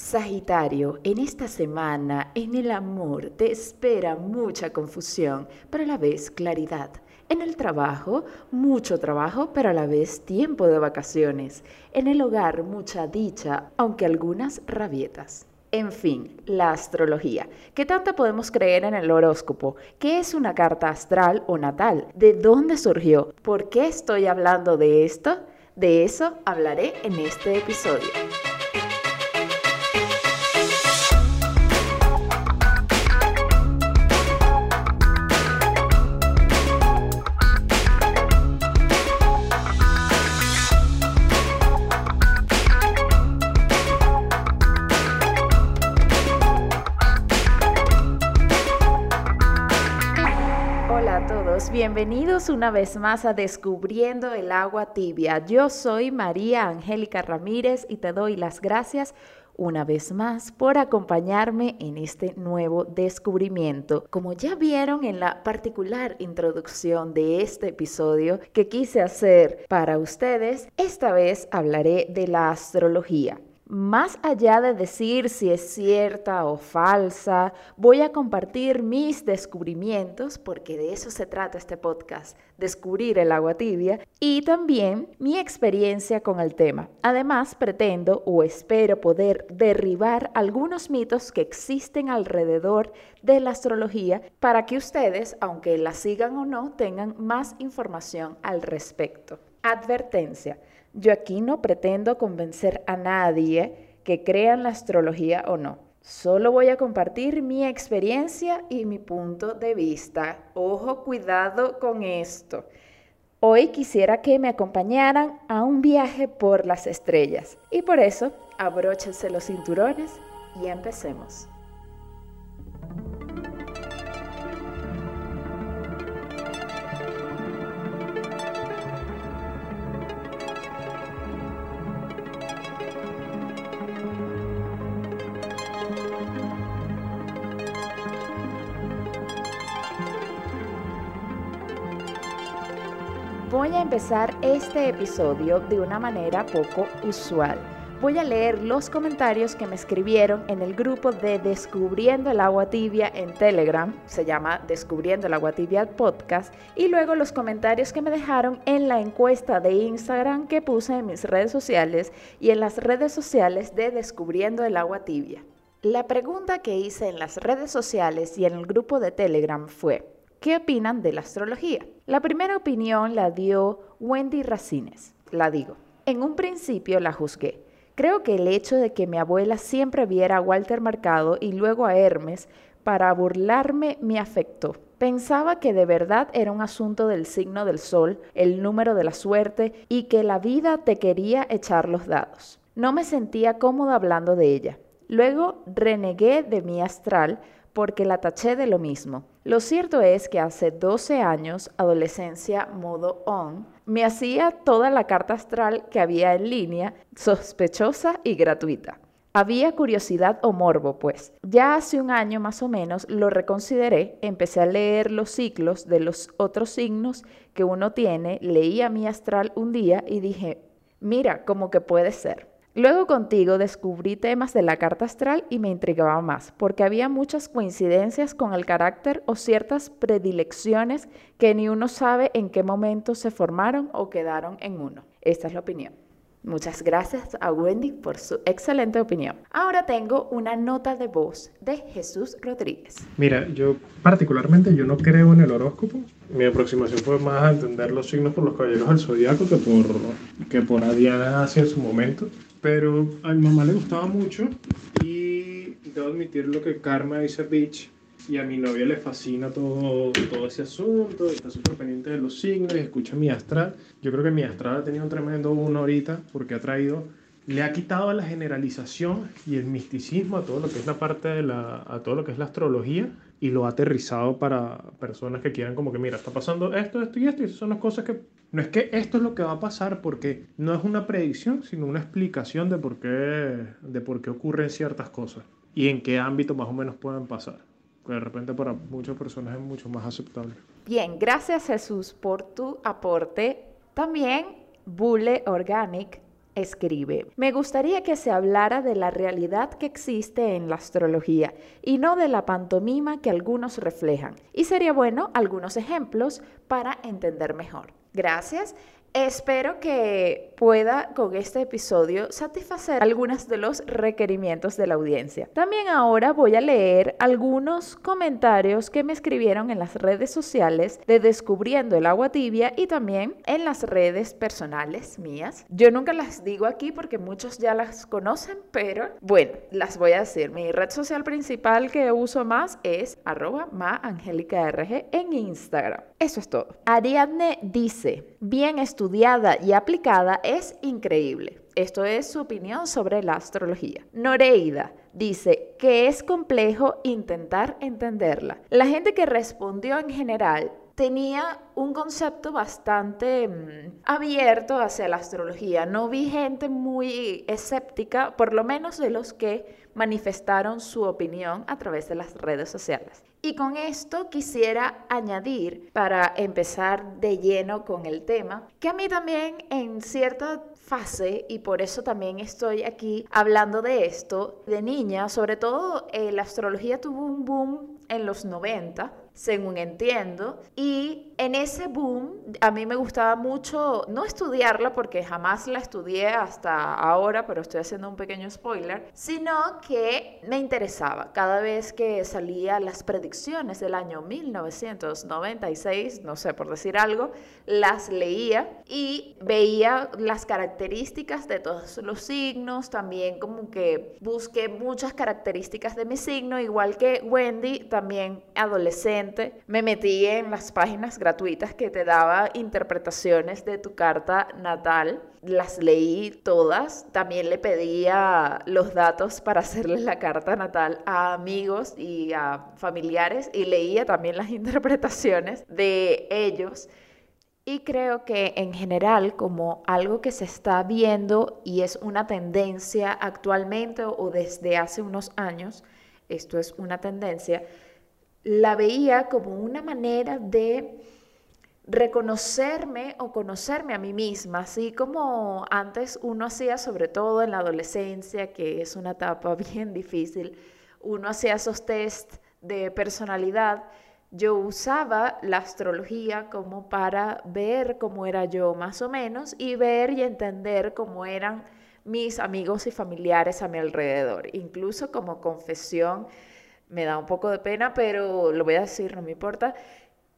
Sagitario, en esta semana, en el amor, te espera mucha confusión, pero a la vez claridad. En el trabajo, mucho trabajo, pero a la vez tiempo de vacaciones. En el hogar, mucha dicha, aunque algunas rabietas. En fin, la astrología. ¿Qué tanto podemos creer en el horóscopo? ¿Qué es una carta astral o natal? ¿De dónde surgió? ¿Por qué estoy hablando de esto? De eso hablaré en este episodio. Bienvenidos una vez más a Descubriendo el agua tibia. Yo soy María Angélica Ramírez y te doy las gracias una vez más por acompañarme en este nuevo descubrimiento. Como ya vieron en la particular introducción de este episodio que quise hacer para ustedes, esta vez hablaré de la astrología. Más allá de decir si es cierta o falsa, voy a compartir mis descubrimientos, porque de eso se trata este podcast, descubrir el agua tibia, y también mi experiencia con el tema. Además, pretendo o espero poder derribar algunos mitos que existen alrededor de la astrología para que ustedes, aunque la sigan o no, tengan más información al respecto. Advertencia. Yo aquí no pretendo convencer a nadie que crea en la astrología o no. Solo voy a compartir mi experiencia y mi punto de vista. Ojo, cuidado con esto. Hoy quisiera que me acompañaran a un viaje por las estrellas y por eso abróchense los cinturones y empecemos. Voy a empezar este episodio de una manera poco usual. Voy a leer los comentarios que me escribieron en el grupo de Descubriendo el agua tibia en Telegram, se llama Descubriendo el agua tibia podcast, y luego los comentarios que me dejaron en la encuesta de Instagram que puse en mis redes sociales y en las redes sociales de Descubriendo el agua tibia. La pregunta que hice en las redes sociales y en el grupo de Telegram fue, ¿Qué opinan de la astrología? La primera opinión la dio Wendy Racines. La digo. En un principio la juzgué. Creo que el hecho de que mi abuela siempre viera a Walter Mercado y luego a Hermes para burlarme me afectó. Pensaba que de verdad era un asunto del signo del sol, el número de la suerte y que la vida te quería echar los dados. No me sentía cómoda hablando de ella. Luego renegué de mi astral porque la taché de lo mismo. Lo cierto es que hace 12 años, adolescencia modo on, me hacía toda la carta astral que había en línea, sospechosa y gratuita. Había curiosidad o morbo, pues. Ya hace un año más o menos lo reconsideré, empecé a leer los ciclos de los otros signos que uno tiene, leía mi astral un día y dije, mira, como que puede ser. Luego contigo descubrí temas de la carta astral y me intrigaba más, porque había muchas coincidencias con el carácter o ciertas predilecciones que ni uno sabe en qué momento se formaron o quedaron en uno. Esta es la opinión. Muchas gracias a Wendy por su excelente opinión. Ahora tengo una nota de voz de Jesús Rodríguez. Mira, yo particularmente yo no creo en el horóscopo. Mi aproximación fue más a entender los signos por los caballeros del zodiaco que por, que por Diana hacia su momento. Pero a mi mamá le gustaba mucho y debo admitir lo que Karma dice Beach y a mi novia le fascina todo, todo ese asunto, está súper pendiente de los signos escucha mi astral. Yo creo que mi astral ha tenido un tremendo uno ahorita porque ha traído, le ha quitado la generalización y el misticismo a todo lo que es la parte de la, a todo lo que es la astrología y lo ha aterrizado para personas que quieran como que, mira, está pasando esto, esto y esto, y esas son las cosas que, no es que esto es lo que va a pasar porque no es una predicción, sino una explicación de por qué, de por qué ocurren ciertas cosas y en qué ámbito más o menos pueden pasar que de repente para muchas personas es mucho más aceptable. Bien, gracias Jesús por tu aporte. También Bule Organic escribe, me gustaría que se hablara de la realidad que existe en la astrología y no de la pantomima que algunos reflejan. Y sería bueno algunos ejemplos para entender mejor. Gracias. Espero que pueda con este episodio satisfacer algunos de los requerimientos de la audiencia. También ahora voy a leer algunos comentarios que me escribieron en las redes sociales de Descubriendo el agua tibia y también en las redes personales mías. Yo nunca las digo aquí porque muchos ya las conocen, pero bueno, las voy a decir. Mi red social principal que uso más es arroba en Instagram. Eso es todo. Ariadne dice, bien estudiada y aplicada es increíble. Esto es su opinión sobre la astrología. Noreida dice que es complejo intentar entenderla. La gente que respondió en general tenía un concepto bastante mm, abierto hacia la astrología. No vi gente muy escéptica, por lo menos de los que manifestaron su opinión a través de las redes sociales. Y con esto quisiera añadir, para empezar de lleno con el tema, que a mí también en cierta fase, y por eso también estoy aquí hablando de esto, de niña, sobre todo eh, la astrología tuvo un boom en los 90, según entiendo, y en ese boom a mí me gustaba mucho no estudiarla porque jamás la estudié hasta ahora, pero estoy haciendo un pequeño spoiler, sino que me interesaba. Cada vez que salía las predicciones del año 1996, no sé por decir algo, las leía y veía las características de todos los signos, también como que busqué muchas características de mi signo, igual que Wendy, también adolescente, me metí en las páginas gratuitas que te daba interpretaciones de tu carta natal. Las leí todas. También le pedía los datos para hacerles la carta natal a amigos y a familiares y leía también las interpretaciones de ellos. Y creo que en general, como algo que se está viendo y es una tendencia actualmente o desde hace unos años, esto es una tendencia, la veía como una manera de reconocerme o conocerme a mí misma, así como antes uno hacía, sobre todo en la adolescencia, que es una etapa bien difícil, uno hacía esos test de personalidad. Yo usaba la astrología como para ver cómo era yo más o menos y ver y entender cómo eran mis amigos y familiares a mi alrededor, incluso como confesión, me da un poco de pena, pero lo voy a decir, no me importa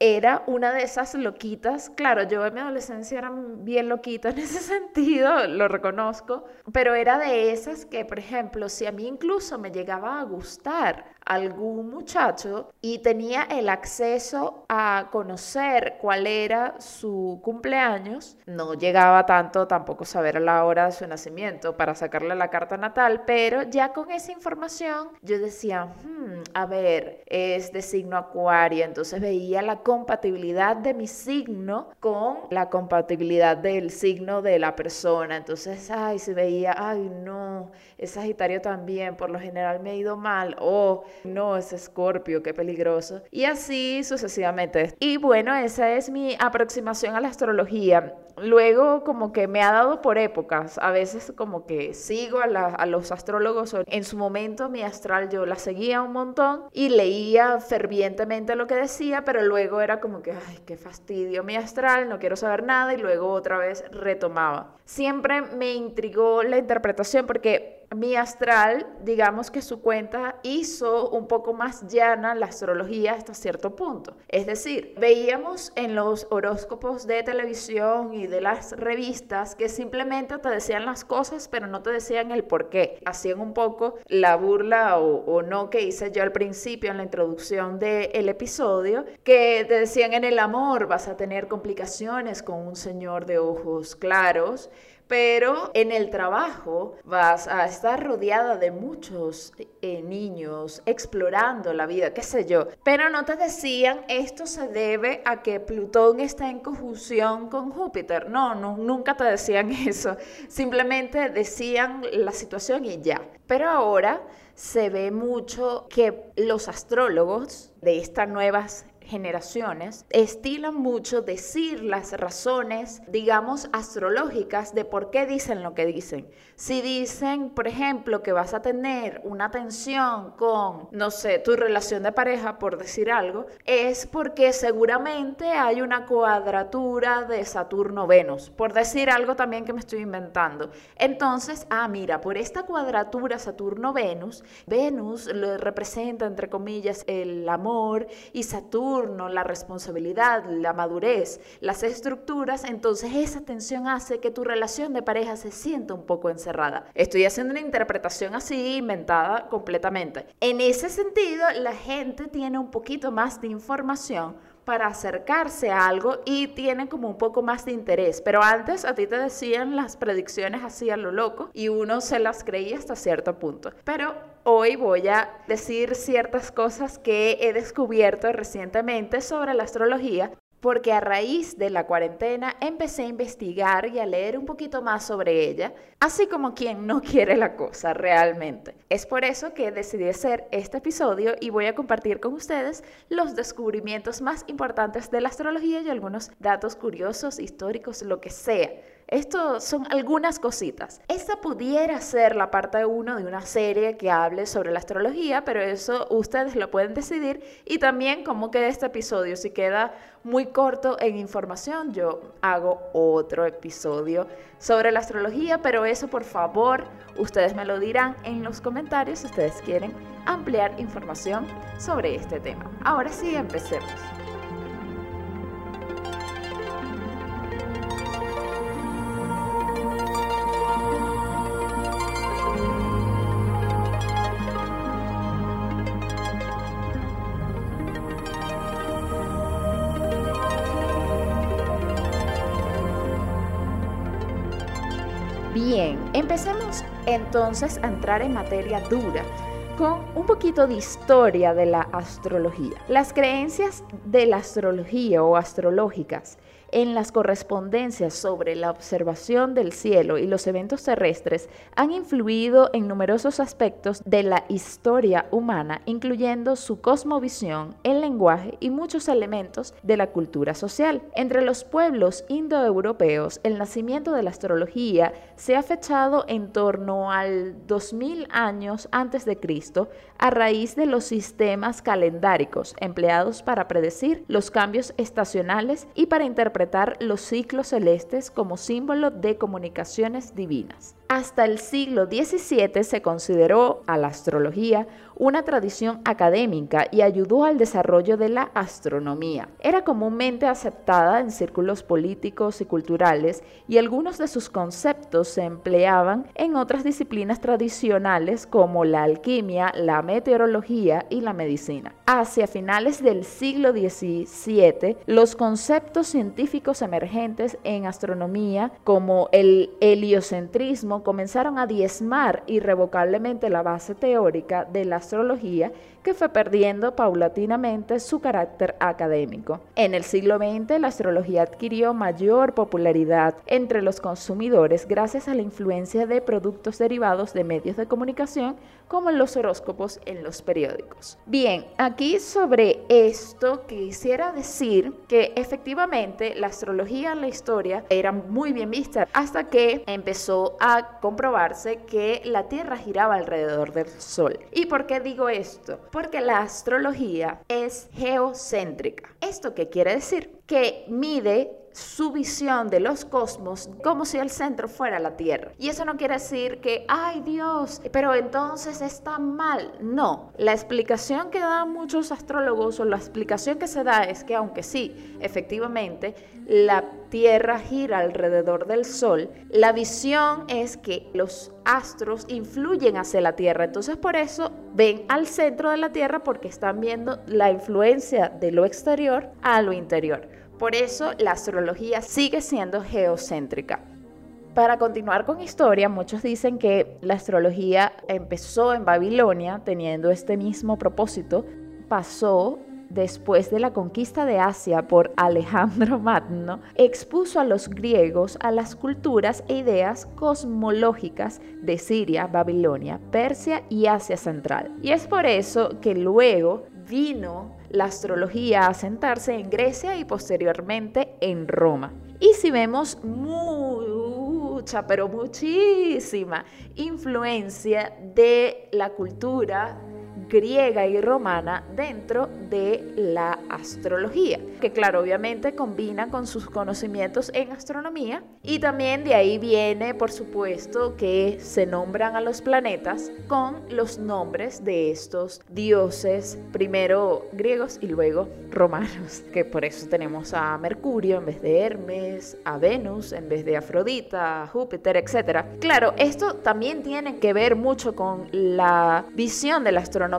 era una de esas loquitas. Claro, yo en mi adolescencia era bien loquita en ese sentido, lo reconozco, pero era de esas que, por ejemplo, si a mí incluso me llegaba a gustar algún muchacho y tenía el acceso a conocer cuál era su cumpleaños, no llegaba tanto tampoco saber la hora de su nacimiento para sacarle la carta natal, pero ya con esa información yo decía, hmm, a ver, es de signo acuario, entonces veía la compatibilidad de mi signo con la compatibilidad del signo de la persona. Entonces, ay, se veía, ay, no, es Sagitario también, por lo general me ha ido mal, o no, es Escorpio, qué peligroso. Y así sucesivamente. Y bueno, esa es mi aproximación a la astrología. Luego como que me ha dado por épocas, a veces como que sigo a, los astrólogos, en su momento mi astral yo la seguía un montón y leía fervientemente lo que decía, pero luego era como que, ay, qué fastidio mi astral, no quiero saber nada y luego otra vez retomaba. Siempre me intrigó la interpretación porque mi astral, digamos que su cuenta hizo un poco más llana la astrología hasta cierto punto. Es decir, veíamos en los horóscopos de televisión y de las revistas que simplemente te decían las cosas, pero no te decían el por qué. Hacían un poco la burla o, no que hice yo al principio en la introducción del episodio, que te decían en el amor vas a tener complicaciones con un señor de ojos claros pero en el trabajo vas a estar rodeada de muchos eh, niños explorando la vida, qué sé yo. Pero no te decían esto se debe a que Plutón está en conjunción con Júpiter. No, no, nunca te decían eso. Simplemente decían la situación y ya. Pero ahora se ve mucho que los astrólogos de estas nuevas generaciones estilan mucho decir las razones, digamos, astrológicas de por qué dicen lo que dicen. Si dicen, por ejemplo, que vas a tener una tensión con, no sé, tu relación de pareja, por decir algo, es porque seguramente hay una cuadratura de Saturno-Venus, por decir algo también que me estoy inventando. Entonces, ah, mira, por esta cuadratura Saturno-Venus, Venus lo representa, entre comillas, el amor y Saturno, la responsabilidad, la madurez, las estructuras, entonces esa tensión hace que tu relación de pareja se sienta un poco encerrada. Estoy haciendo una interpretación así inventada completamente. En ese sentido, la gente tiene un poquito más de información para acercarse a algo y tiene como un poco más de interés. Pero antes a ti te decían las predicciones así a lo loco y uno se las creía hasta cierto punto. Pero hoy voy a decir ciertas cosas que he descubierto recientemente sobre la astrología porque a raíz de la cuarentena empecé a investigar y a leer un poquito más sobre ella, así como quien no quiere la cosa realmente. Es por eso que decidí hacer este episodio y voy a compartir con ustedes los descubrimientos más importantes de la astrología y algunos datos curiosos, históricos, lo que sea esto son algunas cositas. Esta pudiera ser la parte 1 de una serie que hable sobre la astrología, pero eso ustedes lo pueden decidir. Y también cómo queda este episodio. Si queda muy corto en información, yo hago otro episodio sobre la astrología, pero eso por favor ustedes me lo dirán en los comentarios si ustedes quieren ampliar información sobre este tema. Ahora sí, empecemos. Bien, empecemos entonces a entrar en materia dura con un poquito de historia de la astrología. Las creencias de la astrología o astrológicas en las correspondencias sobre la observación del cielo y los eventos terrestres han influido en numerosos aspectos de la historia humana, incluyendo su cosmovisión, el lenguaje y muchos elementos de la cultura social. Entre los pueblos indoeuropeos, el nacimiento de la astrología se ha fechado en torno al 2000 años antes de Cristo a raíz de los sistemas calendáricos empleados para predecir los cambios estacionales y para interpretar los ciclos celestes como símbolo de comunicaciones divinas. Hasta el siglo XVII se consideró a la astrología una tradición académica y ayudó al desarrollo de la astronomía. Era comúnmente aceptada en círculos políticos y culturales y algunos de sus conceptos se empleaban en otras disciplinas tradicionales como la alquimia, la meteorología y la medicina. Hacia finales del siglo XVII, los conceptos científicos emergentes en astronomía como el heliocentrismo comenzaron a diezmar irrevocablemente la base teórica de la astrología que fue perdiendo paulatinamente su carácter académico. En el siglo XX la astrología adquirió mayor popularidad entre los consumidores gracias a la influencia de productos derivados de medios de comunicación como los horóscopos en los periódicos. Bien, aquí sobre esto quisiera decir que efectivamente la astrología en la historia era muy bien vista hasta que empezó a comprobarse que la Tierra giraba alrededor del Sol. ¿Y por qué digo esto? Porque la astrología es geocéntrica. ¿Esto qué quiere decir? Que mide su visión de los cosmos como si el centro fuera la Tierra. Y eso no quiere decir que, ay Dios, pero entonces está mal. No, la explicación que dan muchos astrólogos o la explicación que se da es que aunque sí, efectivamente, la Tierra gira alrededor del Sol, la visión es que los astros influyen hacia la Tierra. Entonces por eso ven al centro de la Tierra porque están viendo la influencia de lo exterior a lo interior. Por eso la astrología sigue siendo geocéntrica. Para continuar con historia, muchos dicen que la astrología empezó en Babilonia teniendo este mismo propósito, pasó después de la conquista de Asia por Alejandro Magno, expuso a los griegos a las culturas e ideas cosmológicas de Siria, Babilonia, Persia y Asia Central. Y es por eso que luego vino la astrología a asentarse en Grecia y posteriormente en Roma. Y si vemos mucha, pero muchísima influencia de la cultura griega y romana dentro de la astrología, que claro, obviamente combina con sus conocimientos en astronomía y también de ahí viene, por supuesto, que se nombran a los planetas con los nombres de estos dioses, primero griegos y luego romanos, que por eso tenemos a Mercurio en vez de Hermes, a Venus en vez de Afrodita, a Júpiter, etc. Claro, esto también tiene que ver mucho con la visión de la astronomía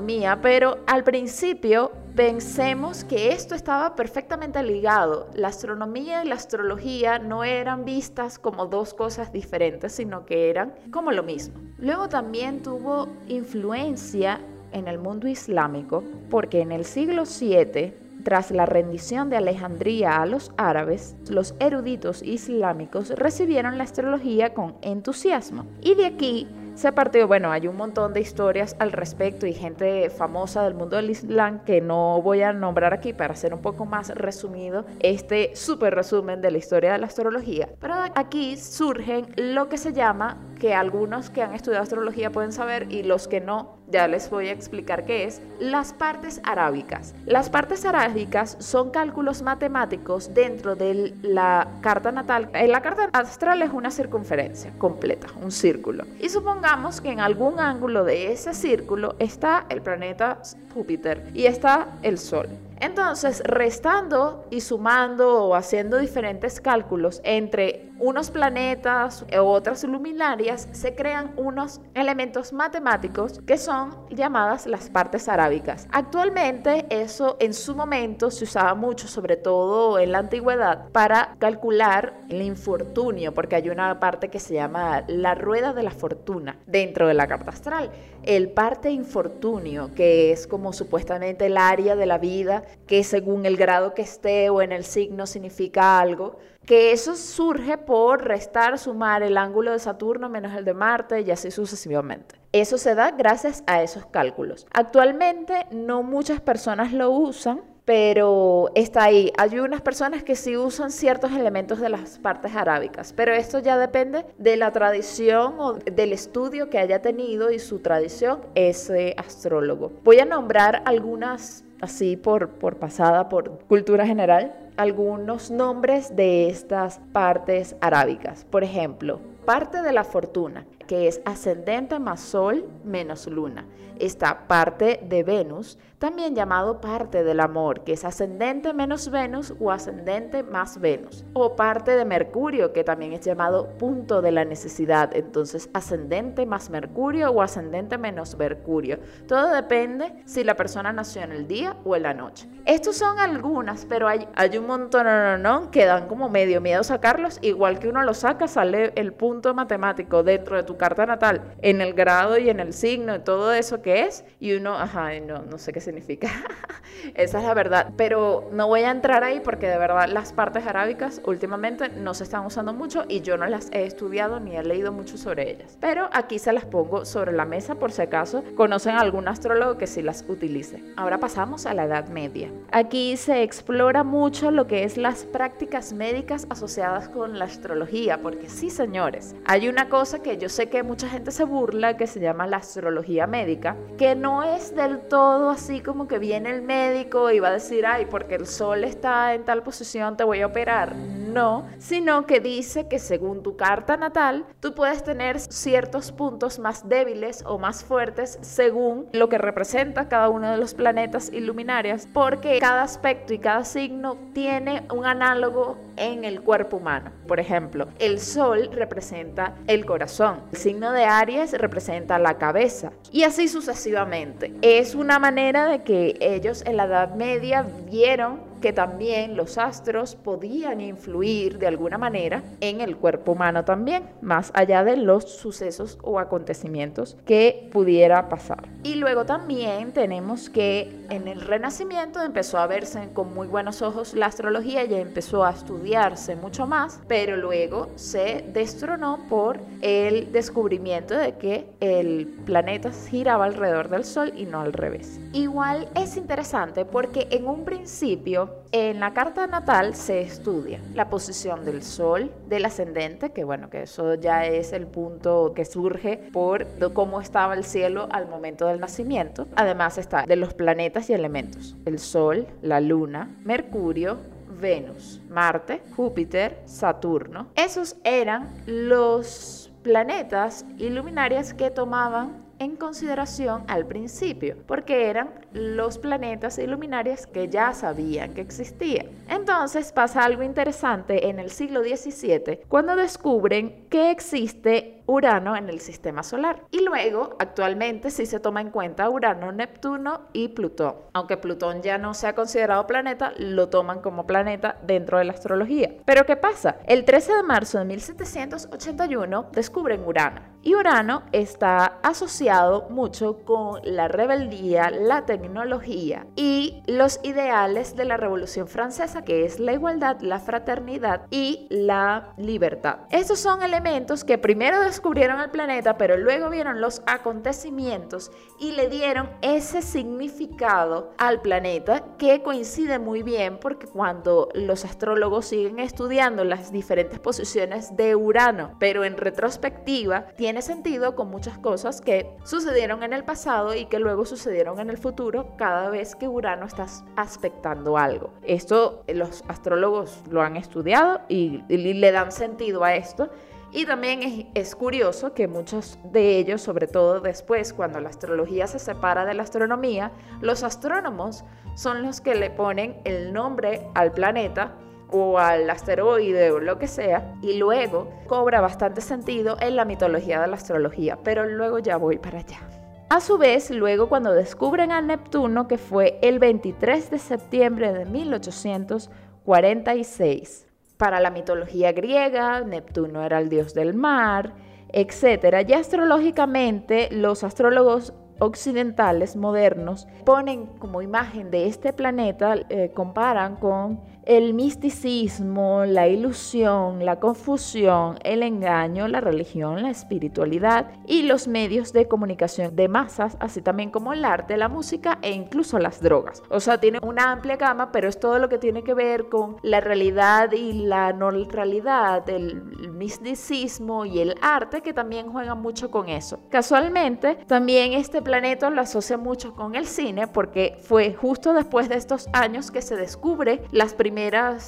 pero al principio pensemos que esto estaba perfectamente ligado. La astronomía y la astrología no eran vistas como dos cosas diferentes, sino que eran como lo mismo. Luego también tuvo influencia en el mundo islámico, porque en el siglo VII tras la rendición de Alejandría a los árabes, los eruditos islámicos recibieron la astrología con entusiasmo. Y de aquí se partió, bueno, hay un montón de historias al respecto y gente famosa del mundo del Islam que no voy a nombrar aquí para hacer un poco más resumido este súper resumen de la historia de la astrología. Pero aquí surgen lo que se llama, que algunos que han estudiado astrología pueden saber y los que no, ya les voy a explicar qué es, las partes arábicas. Las partes arábicas son cálculos matemáticos dentro de la carta natal. En la carta astral es una circunferencia completa, un círculo. Y supongamos que en algún ángulo de ese círculo está el planeta Júpiter y está el Sol. Entonces, restando y sumando o haciendo diferentes cálculos entre unos planetas u otras luminarias, se crean unos elementos matemáticos que son llamadas las partes arábicas. Actualmente eso en su momento se usaba mucho, sobre todo en la antigüedad, para calcular el infortunio, porque hay una parte que se llama la rueda de la fortuna dentro de la carta astral. El parte infortunio, que es como supuestamente el área de la vida que según el grado que esté o en el signo significa algo, que eso surge por restar, sumar el ángulo de Saturno menos el de Marte y así sucesivamente. Eso se da gracias a esos cálculos. Actualmente no muchas personas lo usan, pero está ahí. Hay unas personas que sí usan ciertos elementos de las partes arábicas, pero esto ya depende de la tradición o del estudio que haya tenido y su tradición ese astrólogo. Voy a nombrar algunas así por, por pasada, por cultura general, algunos nombres de estas partes arábicas. Por ejemplo, parte de la fortuna, que es ascendente más sol menos luna. Esta parte de Venus, también llamado parte del amor, que es ascendente menos Venus o ascendente más Venus. O parte de Mercurio, que también es llamado punto de la necesidad. Entonces, ascendente más Mercurio o ascendente menos Mercurio. Todo depende si la persona nació en el día o en la noche. Estos son algunas, pero hay, hay un montón no, no, que dan como medio miedo sacarlos. Igual que uno lo saca, sale el punto matemático dentro de tu carta natal, en el grado y en el signo y todo eso que es. Y uno, ajá, no, no sé qué significa. Esa es la verdad. Pero no voy a entrar ahí porque de verdad las partes arábicas últimamente no se están usando mucho y yo no las he estudiado ni he leído mucho sobre ellas. Pero aquí se las pongo sobre la mesa por si acaso conocen algún astrólogo que sí las utilice. Ahora pasamos a la Edad Media. Aquí se explora mucho lo que es las prácticas médicas asociadas con la astrología, porque sí, señores, hay una cosa que yo sé que mucha gente se burla que se llama la astrología médica, que no es del todo así como que viene el médico y va a decir, ay, porque el sol está en tal posición te voy a operar. No, sino que dice que según tu carta natal, tú puedes tener ciertos puntos más débiles o más fuertes según lo que representa cada uno de los planetas y luminarias, porque cada aspecto y cada signo tiene un análogo en el cuerpo humano. Por ejemplo, el sol representa el corazón, el signo de Aries representa la cabeza y así sucesivamente. Es una manera de que ellos en la Edad Media vieron que también los astros podían influir de alguna manera en el cuerpo humano también, más allá de los sucesos o acontecimientos que pudiera pasar. Y luego también tenemos que en el Renacimiento empezó a verse con muy buenos ojos la astrología y empezó a estudiarse mucho más, pero luego se destronó por el descubrimiento de que el planeta giraba alrededor del Sol y no al revés. Igual es interesante porque en un principio en la carta natal se estudia la posición del Sol, del ascendente, que bueno, que eso ya es el punto que surge por cómo estaba el cielo al momento del nacimiento. Además está de los planetas y elementos, el Sol, la Luna, Mercurio, Venus, Marte, Júpiter, Saturno. Esos eran los planetas y luminarias que tomaban en consideración al principio, porque eran los planetas y luminarias que ya sabían que existían. Entonces pasa algo interesante en el siglo XVII cuando descubren que existe Urano en el sistema solar. Y luego, actualmente sí se toma en cuenta Urano, Neptuno y Plutón. Aunque Plutón ya no sea considerado planeta, lo toman como planeta dentro de la astrología. Pero ¿qué pasa? El 13 de marzo de 1781 descubren Urano. Y Urano está asociado mucho con la rebeldía, la y los ideales de la Revolución Francesa, que es la igualdad, la fraternidad y la libertad. Estos son elementos que primero descubrieron el planeta, pero luego vieron los acontecimientos y le dieron ese significado al planeta que coincide muy bien porque cuando los astrólogos siguen estudiando las diferentes posiciones de Urano, pero en retrospectiva tiene sentido con muchas cosas que sucedieron en el pasado y que luego sucedieron en el futuro cada vez que Urano está aspectando algo. Esto los astrólogos lo han estudiado y le dan sentido a esto y también es, curioso que muchos de ellos, sobre todo después, cuando la astrología se separa de la astronomía, los astrónomos son los que le ponen el nombre al planeta o al asteroide o lo que sea, y luego cobra bastante sentido en la mitología de la astrología, pero luego ya voy para allá. A su vez, luego cuando descubren a Neptuno, que fue el 23 de septiembre de 1846, para la mitología griega, Neptuno era el dios del mar, etc. Ya astrológicamente, los astrólogos occidentales modernos ponen como imagen de este planeta, eh, comparan con el misticismo, la ilusión, la confusión, el engaño, la religión, la espiritualidad y los medios de comunicación de masas, así también como el arte, la música e incluso las drogas. O sea, tiene una amplia gama, pero es todo lo que tiene que ver con la realidad y la no realidad, el misticismo y el arte que también juegan mucho con eso. Casualmente, también este planeta lo asocia mucho con el cine porque fue justo después de estos años que se descubre las primeras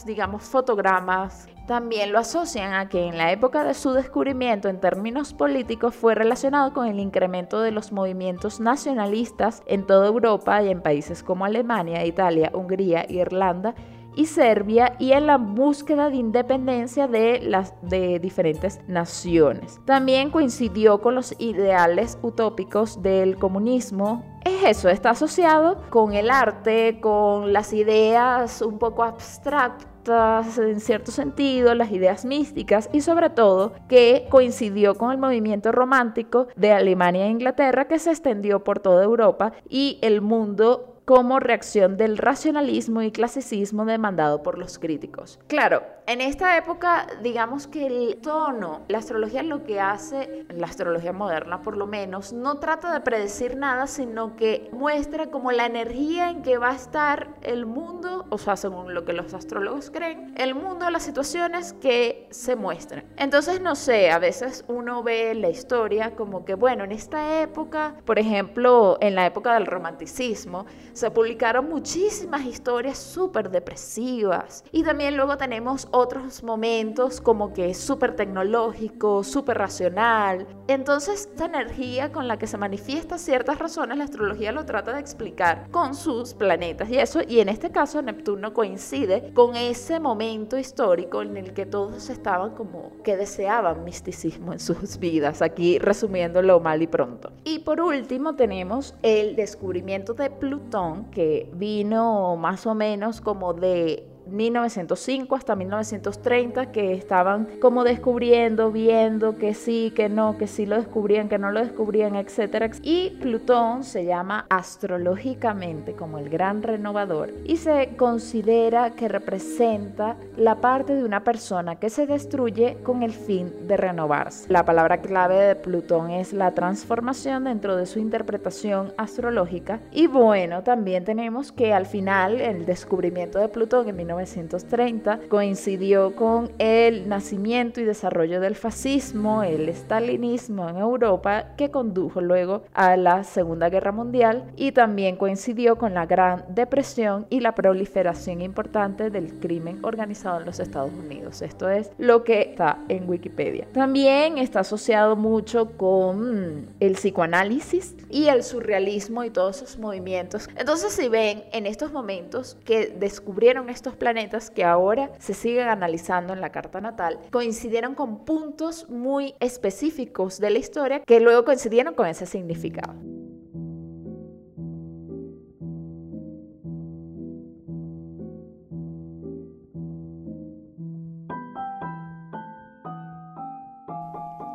digamos, fotogramas también lo asocian a que en la época de su descubrimiento en términos políticos fue relacionado con el incremento de los movimientos nacionalistas en toda Europa y en países como Alemania, Italia, Hungría, Irlanda y Serbia y en la búsqueda de independencia de las de diferentes naciones. También coincidió con los ideales utópicos del comunismo. Es eso, está asociado con el arte, con las ideas un poco abstractas en cierto sentido, las ideas místicas y sobre todo que coincidió con el movimiento romántico de Alemania e Inglaterra que se extendió por toda Europa y el mundo como reacción del racionalismo y clasicismo demandado por los críticos. Claro, en esta época, digamos que el tono, la astrología lo que hace, la astrología moderna por lo menos, no trata de predecir nada, sino que muestra como la energía en que va a estar el mundo, o sea, según lo que los astrólogos creen, el mundo, las situaciones que se muestran. Entonces, no sé, a veces uno ve la historia como que, bueno, en esta época, por ejemplo, en la época del romanticismo, se publicaron muchísimas historias súper depresivas. Y también luego tenemos otros momentos como que es súper tecnológico, súper racional. Entonces, esta energía con la que se manifiestan ciertas razones, la astrología lo trata de explicar con sus planetas y eso. Y en este caso, Neptuno coincide con ese momento histórico en el que todos estaban como que deseaban misticismo en sus vidas. Aquí resumiéndolo mal y pronto. Y por último, tenemos el descubrimiento de Plutón que vino más o menos como de 1905 hasta 1930 que estaban como descubriendo, viendo que sí, que no, que sí lo descubrían, que no lo descubrían, etcétera. Y Plutón se llama astrológicamente como el gran renovador y se considera que representa la parte de una persona que se destruye con el fin de renovarse. La palabra clave de Plutón es la transformación dentro de su interpretación astrológica y bueno, también tenemos que al final el descubrimiento de Plutón en 1930 coincidió con el nacimiento y desarrollo del fascismo, el estalinismo en Europa que condujo luego a la Segunda Guerra Mundial y también coincidió con la Gran Depresión y la proliferación importante del crimen organizado en los Estados Unidos. Esto es lo que está en Wikipedia. También está asociado mucho con el psicoanálisis y el surrealismo y todos sus movimientos. Entonces, si ven en estos momentos que descubrieron estos planetas que ahora se siguen analizando en la carta natal, coincidieron con puntos muy específicos de la historia que luego coincidieron con ese significado.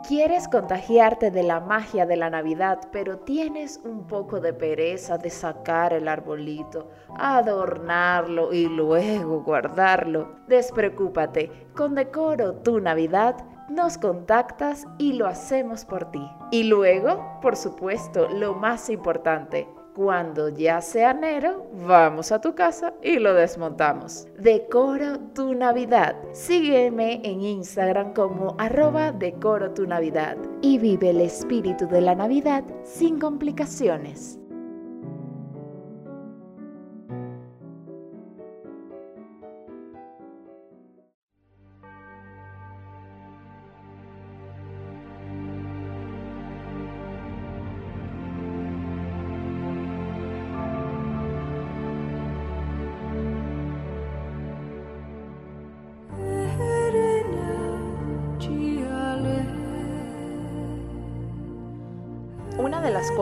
Quieres contagiarte de la magia de la Navidad, pero tienes un poco de pereza de sacar el arbolito, adornarlo y luego guardarlo. Despreocúpate, con Decoro tu Navidad nos contactas y lo hacemos por ti. Y luego, por supuesto, lo más importante, cuando ya sea enero, vamos a tu casa y lo desmontamos. Decoro tu Navidad. Sígueme en Instagram como arroba decoro tu Navidad y vive el espíritu de la Navidad sin complicaciones.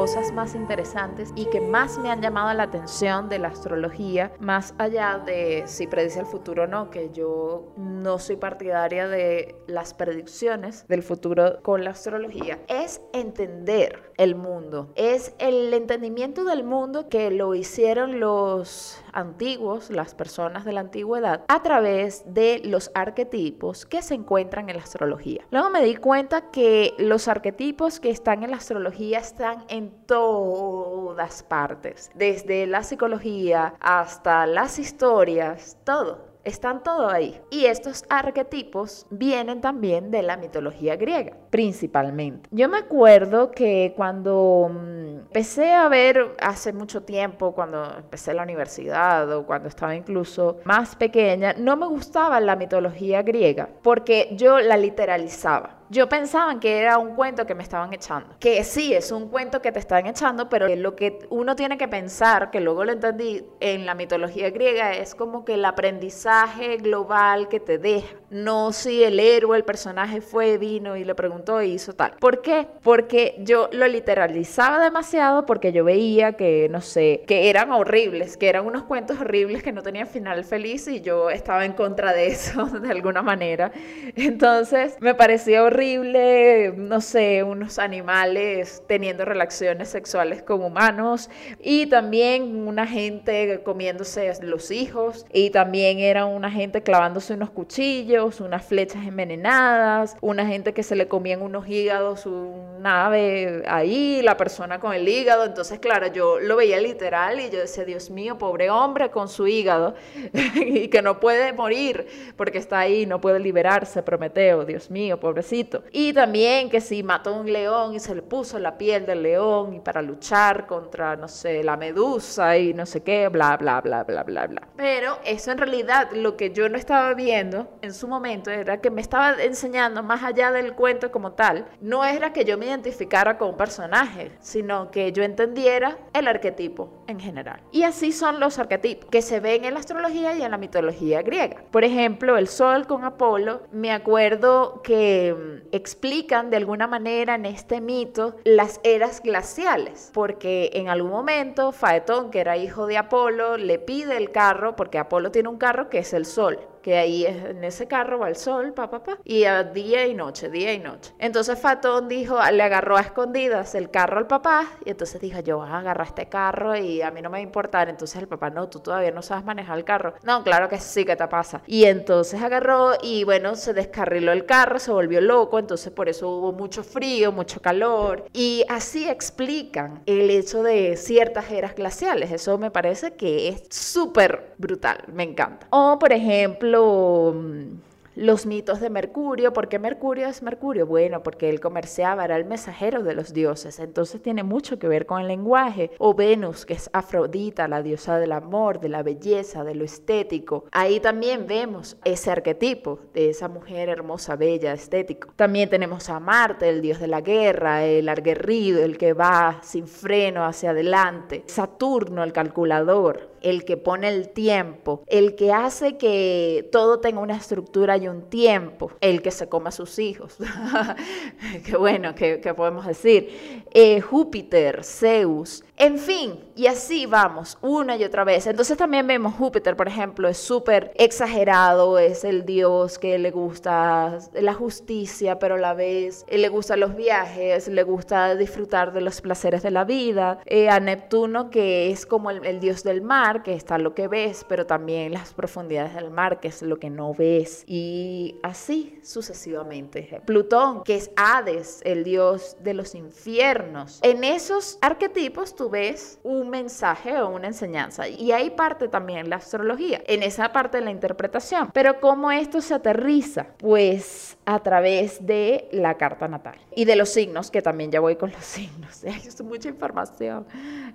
Cosas más interesantes y que más me han llamado la atención de la astrología, más allá de si predice el futuro o no, que yo no soy partidaria de las predicciones del futuro con la astrología, es entender el mundo, es el entendimiento del mundo que lo hicieron los antiguos, las personas de la antigüedad, a través de los arquetipos que se encuentran en la astrología. Luego me di cuenta que los arquetipos que están en la astrología están en todas partes, desde la psicología hasta las historias, todo. Están todo ahí. Y estos arquetipos vienen también de la mitología griega, principalmente. Yo me acuerdo que cuando mm, empecé a ver hace mucho tiempo, cuando empecé la universidad o cuando estaba incluso más pequeña, no me gustaba la mitología griega porque yo la literalizaba. Yo pensaba que era un cuento que me estaban echando. Que sí, es un cuento que te están echando, pero lo que uno tiene que pensar, que luego lo entendí en la mitología griega, es como que el aprendizaje global que te deja. No si el héroe, el personaje fue, vino y le preguntó y hizo tal. ¿Por qué? Porque yo lo literalizaba demasiado porque yo veía que, no sé, que eran horribles, que eran unos cuentos horribles que no tenían final feliz y yo estaba en contra de eso de alguna manera. Entonces me parecía horrible horrible, no sé, unos animales teniendo relaciones sexuales con humanos. Y también una gente comiéndose los hijos. Y también era una gente clavándose unos cuchillos, unas flechas envenenadas, una gente que se le comían unos hígados, una ave ahí, la persona con el hígado, entonces claro, yo lo veía literal y yo decía, Dios mío, pobre hombre con su hígado y que no puede morir porque está ahí, no puede liberarse, Prometeo, Dios mío, pobrecito y también que si mató un león y se le puso la piel del león y para luchar contra, no sé, la medusa y no sé qué, bla, bla, bla, bla, bla, bla. Pero eso en realidad lo que yo no estaba viendo en su momento era que me estaba enseñando más allá del cuento como tal, no era que yo me identificara con un personaje, sino que yo entendiera el arquetipo en general. Y así son los arquetipos que se ven en la astrología y en la mitología griega. Por ejemplo, el Sol con Apolo, me acuerdo que explican de alguna manera en este mito las eras glaciales, porque en algún momento Faetón, que era hijo de Apolo, le pide el carro, porque Apolo tiene un carro que es el Sol que ahí en ese carro va el sol, papá, papá, y a día y noche, día y noche. Entonces Fatón dijo, le agarró a escondidas el carro al papá, y entonces dijo, yo voy a agarrar este carro y a mí no me va a importar. Entonces el papá, no, tú todavía no sabes manejar el carro. No, claro que sí, que te pasa. Y entonces agarró y bueno, se descarriló el carro, se volvió loco, entonces por eso hubo mucho frío, mucho calor. Y así explican el hecho de ciertas eras glaciales. Eso me parece que es súper brutal, me encanta. O por ejemplo, Mm, los mitos de Mercurio. ¿Por qué Mercurio es Mercurio? Bueno, porque él comerciaba, era el mensajero de los dioses, entonces tiene mucho que ver con el lenguaje. O Venus, que es Afrodita, la diosa del amor, de la belleza, de lo estético. Ahí también vemos ese arquetipo de esa mujer hermosa, bella, estético. También tenemos a Marte, el dios de la guerra, el aguerrido, el que va sin freno hacia adelante. Saturno, el calculador el que pone el tiempo, el que hace que todo tenga una estructura y un tiempo, el que se come a sus hijos. Qué bueno, ¿qué, podemos decir? Eh, Júpiter, Zeus, en fin, y así vamos una y otra vez. Entonces también vemos Júpiter, por ejemplo, es súper exagerado, es el dios que le gusta la justicia, pero a la vez le gustan los viajes, le gusta disfrutar de los placeres de la vida. Eh, a Neptuno, que es como el, dios del mar, que está lo que ves, pero también las profundidades del mar, que es lo que no ves. Y así sucesivamente. Plutón, que es Hades, el dios de los infiernos. En esos arquetipos tú ves un mensaje o una enseñanza. Y ahí parte también la astrología, en esa parte de la interpretación. Pero ¿cómo esto se aterriza? Pues a través de la carta natal y de los signos, que también ya voy con los signos. Es mucha información.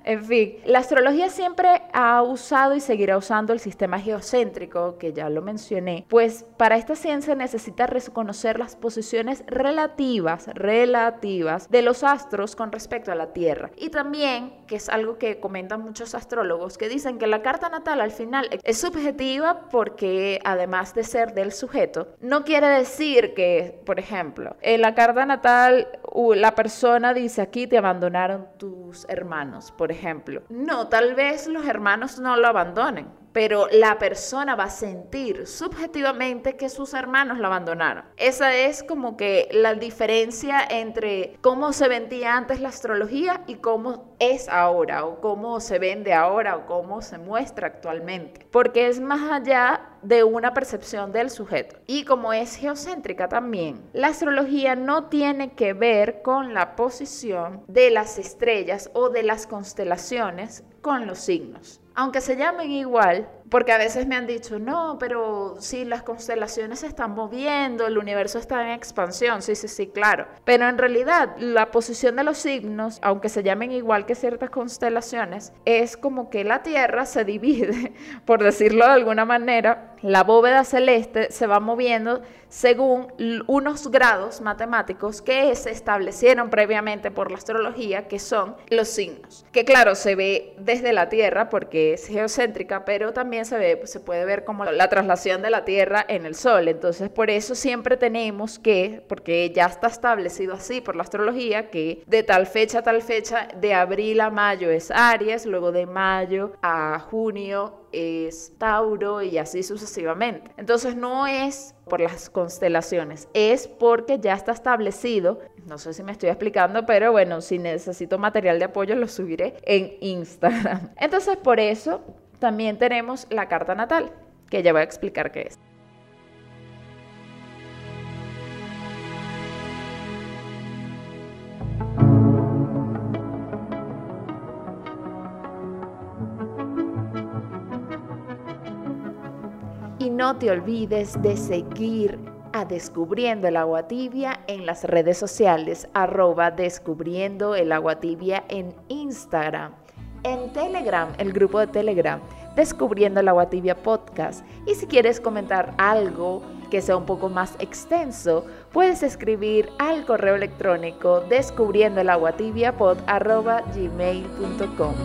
En fin, la astrología siempre ha usado y seguirá usando el sistema geocéntrico, que ya lo mencioné, pues para esta ciencia necesita reconocer las posiciones relativas, relativas de los astros con respecto a la Tierra. Y también que es algo que comentan muchos astrólogos, que dicen que la carta natal al final es subjetiva porque además de ser del sujeto, no quiere decir que, por ejemplo, en la carta natal la persona dice aquí te abandonaron tus hermanos, por ejemplo. No, tal vez los hermanos no lo abandonen, pero la persona va a sentir subjetivamente que sus hermanos la abandonaron. Esa es como que la diferencia entre cómo se vendía antes la astrología y cómo es ahora, o cómo se vende ahora, o cómo se muestra actualmente, porque es más allá de una percepción del sujeto. Y como es geocéntrica también, la astrología no tiene que ver con la posición de las estrellas o de las constelaciones con los signos aunque se llamen igual, porque a veces me han dicho, no, pero sí, las constelaciones se están moviendo, el universo está en expansión, sí, sí, sí, claro. Pero en realidad, la posición de los signos, aunque se llamen igual que ciertas constelaciones, es como que la Tierra se divide, por decirlo de alguna manera, la bóveda celeste se va moviendo según unos grados matemáticos que se establecieron previamente por la astrología, que son los signos. Que claro, se ve desde la Tierra porque es geocéntrica, pero también se, ve, se puede ver como la traslación de la Tierra en el Sol. Entonces, por eso siempre tenemos que, porque ya está establecido así por la astrología, que de tal fecha a tal fecha, de abril a mayo es Aries, luego de mayo a junio es Tauro y así sucesivamente. Entonces no es por las constelaciones, es porque ya está establecido, no sé si me estoy explicando, pero bueno, si necesito material de apoyo lo subiré en Instagram. Entonces por eso también tenemos la carta natal, que ya voy a explicar qué es. No te olvides de seguir a Descubriendo el Agua Tibia en las redes sociales, arroba Descubriendo el Agua Tibia en Instagram, en Telegram, el grupo de Telegram. Descubriendo el Agua Tibia Podcast. Y si quieres comentar algo que sea un poco más extenso, puedes escribir al correo electrónico descubriendo el agua tibia pod gmail.com.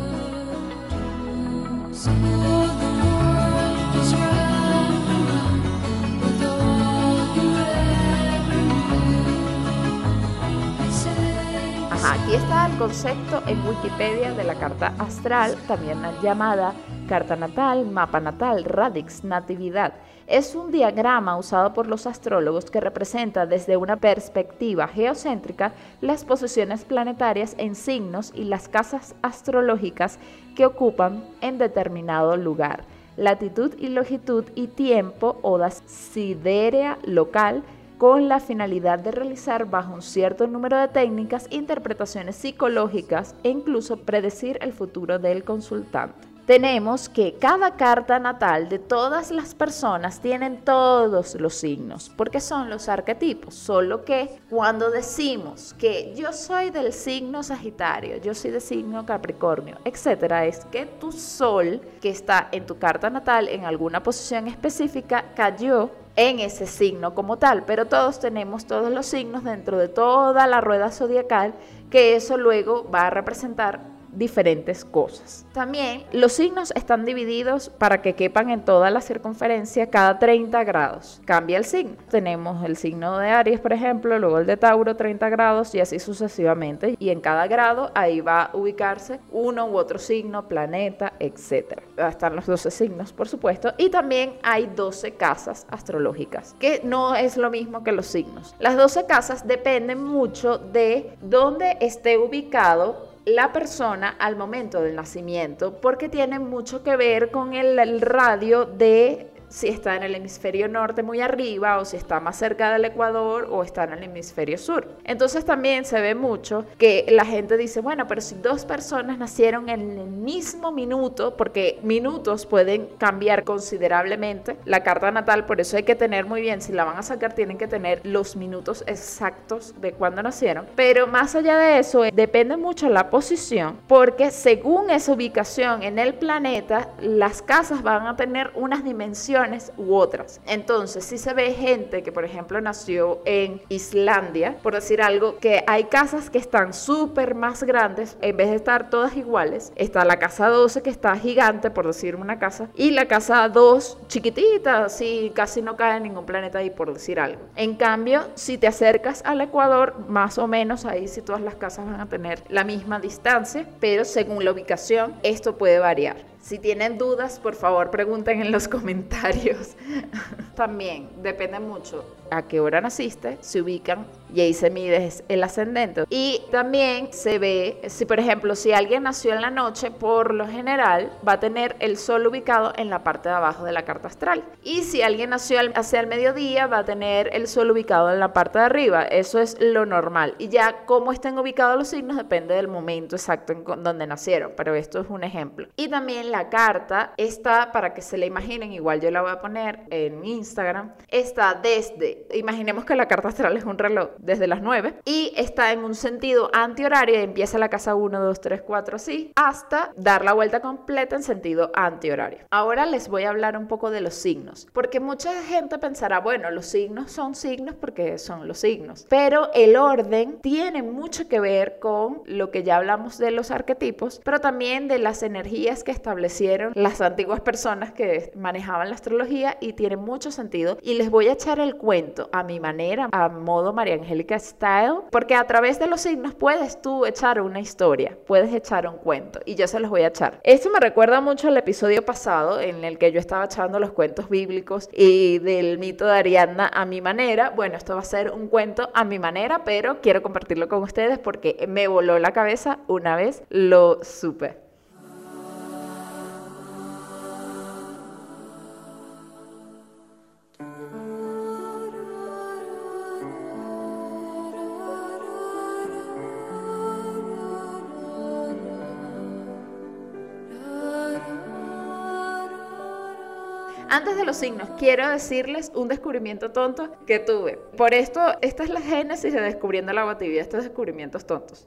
aquí está el concepto en Wikipedia de la carta astral, también llamada carta natal, mapa natal, radix, natividad. Es un diagrama usado por los astrólogos que representa desde una perspectiva geocéntrica las posiciones planetarias en signos y las casas astrológicas que ocupan en determinado lugar. Latitud y longitud y tiempo o la siderea local con la finalidad de realizar bajo un cierto número de técnicas interpretaciones psicológicas e incluso predecir el futuro del consultante. Tenemos que cada carta natal de todas las personas tienen todos los signos, porque son los arquetipos, solo que cuando decimos que yo soy del signo Sagitario, yo soy del signo Capricornio, etcétera, es que tu sol que está en tu carta natal en alguna posición específica cayó en ese signo como tal, pero todos tenemos todos los signos dentro de toda la rueda zodiacal que eso luego va a representar diferentes cosas. También los signos están divididos para que quepan en toda la circunferencia cada 30 grados. Cambia el signo. Tenemos el signo de Aries, por ejemplo, luego el de Tauro 30 grados y así sucesivamente. Y en cada grado ahí va a ubicarse uno u otro signo, planeta, etc. Están los 12 signos, por supuesto. Y también hay 12 casas astrológicas, que no es lo mismo que los signos. Las 12 casas dependen mucho de dónde esté ubicado la persona al momento del nacimiento porque tiene mucho que ver con el, radio de si está en el hemisferio norte muy arriba o si está más cerca del Ecuador o está en el hemisferio sur. Entonces también se ve mucho que la gente dice, bueno, pero si dos personas nacieron en el mismo minuto, porque minutos pueden cambiar considerablemente la carta natal, por eso hay que tener muy bien, si la van a sacar tienen que tener los minutos exactos de cuando nacieron, pero más allá de eso depende mucho la posición, porque según esa ubicación en el planeta, las casas van a tener unas dimensiones u otras. Entonces, si se ve gente que, por ejemplo, nació en Islandia, por decir algo, que hay casas que están súper más grandes, en vez de estar todas iguales, está la casa 12 que está gigante, por decir una casa, y la casa 2 chiquitita, así casi no cae ningún planeta ahí, por decir algo. En cambio, si te acercas al Ecuador, más o menos ahí si todas las casas van a tener la misma distancia, pero según la ubicación, esto puede variar. Si tienen dudas, por favor pregunten en los comentarios. También depende mucho a qué hora naciste, se ubican y ahí se mide el ascendente. Y también se ve, si por ejemplo, si alguien nació en la noche, por lo general va a tener el sol ubicado en la parte de abajo de la carta astral. Y si alguien nació hacia el mediodía, va a tener el sol ubicado en la parte de arriba. Eso es lo normal. Y ya cómo estén ubicados los signos depende del momento exacto en donde nacieron, pero esto es un ejemplo. Y también la carta está, para que se la imaginen, igual yo la voy a poner en Instagram, está desde, imaginemos que la carta astral es un reloj desde las 9 y está en un sentido antihorario y empieza la casa 1, 2, 3, 4, así, hasta dar la vuelta completa en sentido antihorario. Ahora les voy a hablar un poco de los signos, porque mucha gente pensará, bueno, los signos son signos porque son los signos, pero el orden tiene mucho que ver con lo que ya hablamos de los arquetipos, pero también de las energías que establecieron las antiguas personas que manejaban la astrología y tiene mucho sentido. Y les voy a echar el cuento a mi manera, a modo María Angélica Style, porque a través de los signos puedes tú echar una historia, puedes echar un cuento y yo se los voy a echar. Esto me recuerda mucho al episodio pasado en el que yo estaba echando los cuentos bíblicos y del mito de Ariadna a mi manera. Bueno, esto va a ser un cuento a mi manera, pero quiero compartirlo con ustedes porque me voló la cabeza una vez lo supe. Antes de los signos, quiero decirles un descubrimiento tonto que tuve. Por esto, esta es la génesis de Descubriendo la agua estos descubrimientos tontos.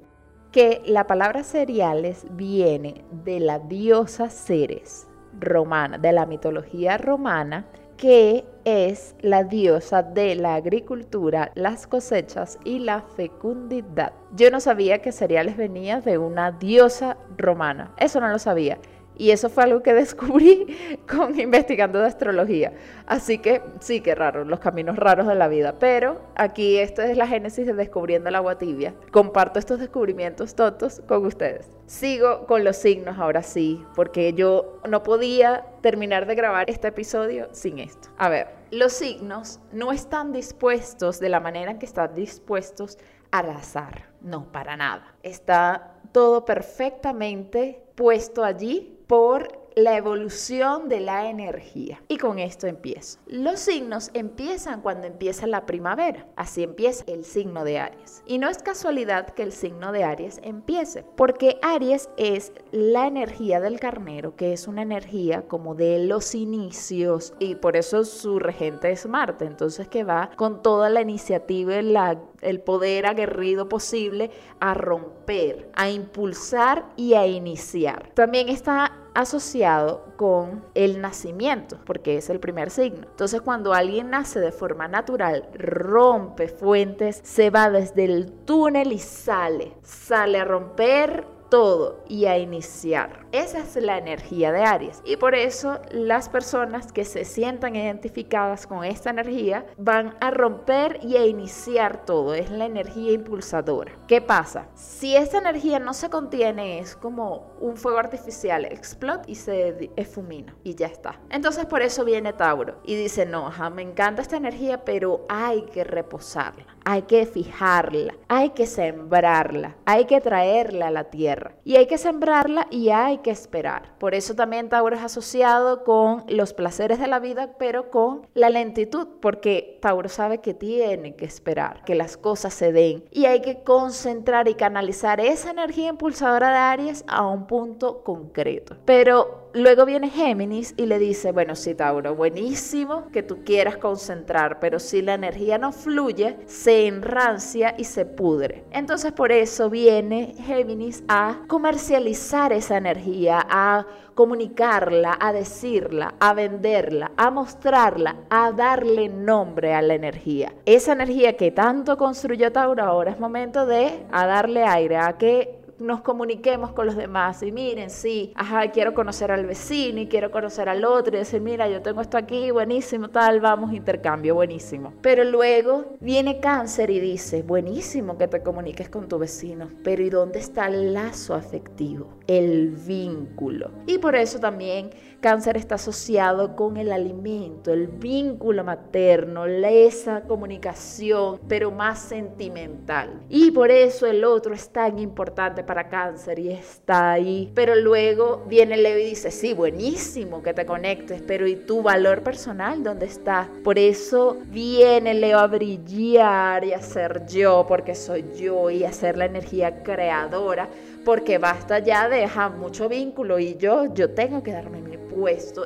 Que la palabra cereales viene de la diosa Ceres. romana, de la mitología romana, que es la diosa de la agricultura, las cosechas y la fecundidad. Yo no sabía que cereales venía de una diosa romana, eso no lo sabía. Y eso fue algo que descubrí con investigando de astrología. Así que sí, qué raro, los caminos raros de la vida. Pero aquí esta es la génesis de Descubriendo el agua tibia. Comparto estos descubrimientos totos con ustedes. Sigo con los signos ahora sí, porque yo no podía terminar de grabar este episodio sin esto. A ver, los signos no están dispuestos de la manera en que están dispuestos al azar. No, para nada. Está todo perfectamente puesto allí por la evolución de la energía. Y con esto empiezo. Los signos empiezan cuando empieza la primavera. Así empieza el signo de Aries. Y no es casualidad que el signo de Aries empiece, porque Aries es la energía del carnero, que es una energía como de los inicios y por eso su regente es Marte. Entonces que va con toda la iniciativa y el poder aguerrido posible a romper, a impulsar y a iniciar. También está asociado con el nacimiento, porque es el primer signo. Entonces, cuando alguien nace de forma natural, rompe fuentes, se va desde el túnel y sale, sale a romper todo y a iniciar. Esa es la energía de Aries. Y por eso las personas que se sientan identificadas con esta energía van a romper y a iniciar todo. Es la energía impulsadora. ¿Qué pasa? Si esta energía no se contiene, es como un fuego artificial, explota y se efumina y ya está. Entonces por eso viene Tauro y dice, no, me encanta esta energía, pero hay que reposarla, hay que fijarla, hay que sembrarla, hay que traerla a la tierra y hay que sembrarla y hay que esperar. Por eso también Tauro es asociado con los placeres de la vida, pero con la lentitud, porque Tauro sabe que tiene que esperar, que las cosas se den y hay que concentrar y canalizar esa energía impulsadora de Aries a un punto concreto. Pero luego viene Géminis y le dice, bueno, sí, Tauro, buenísimo que tú quieras concentrar, pero si la energía no fluye, se enrancia y se pudre. Entonces por eso viene Géminis a comercializar esa energía, a comunicarla, a decirla, a venderla, a mostrarla, a darle nombre a la energía. Esa energía que tanto construyó Tauro ahora es momento de a darle aire, a que nos comuniquemos con los demás y miren, sí, ajá, quiero conocer al vecino y quiero conocer al otro y decir, mira, yo tengo esto aquí, buenísimo, tal, vamos, intercambio, buenísimo. Pero luego viene cáncer y dice, buenísimo que te comuniques con tu vecino, pero ¿y dónde está el lazo afectivo? El vínculo. Y por eso también cáncer está asociado con el alimento, el vínculo materno, esa comunicación, pero más sentimental. Y por eso el otro es tan importante para cáncer y está ahí. Pero luego viene Leo y dice, sí, buenísimo que te conectes, pero ¿y tu valor personal dónde está? Por eso viene Leo a brillar y a ser yo, porque soy yo y a ser la energía creadora, porque basta ya de dejar mucho vínculo y yo, yo tengo que darme mi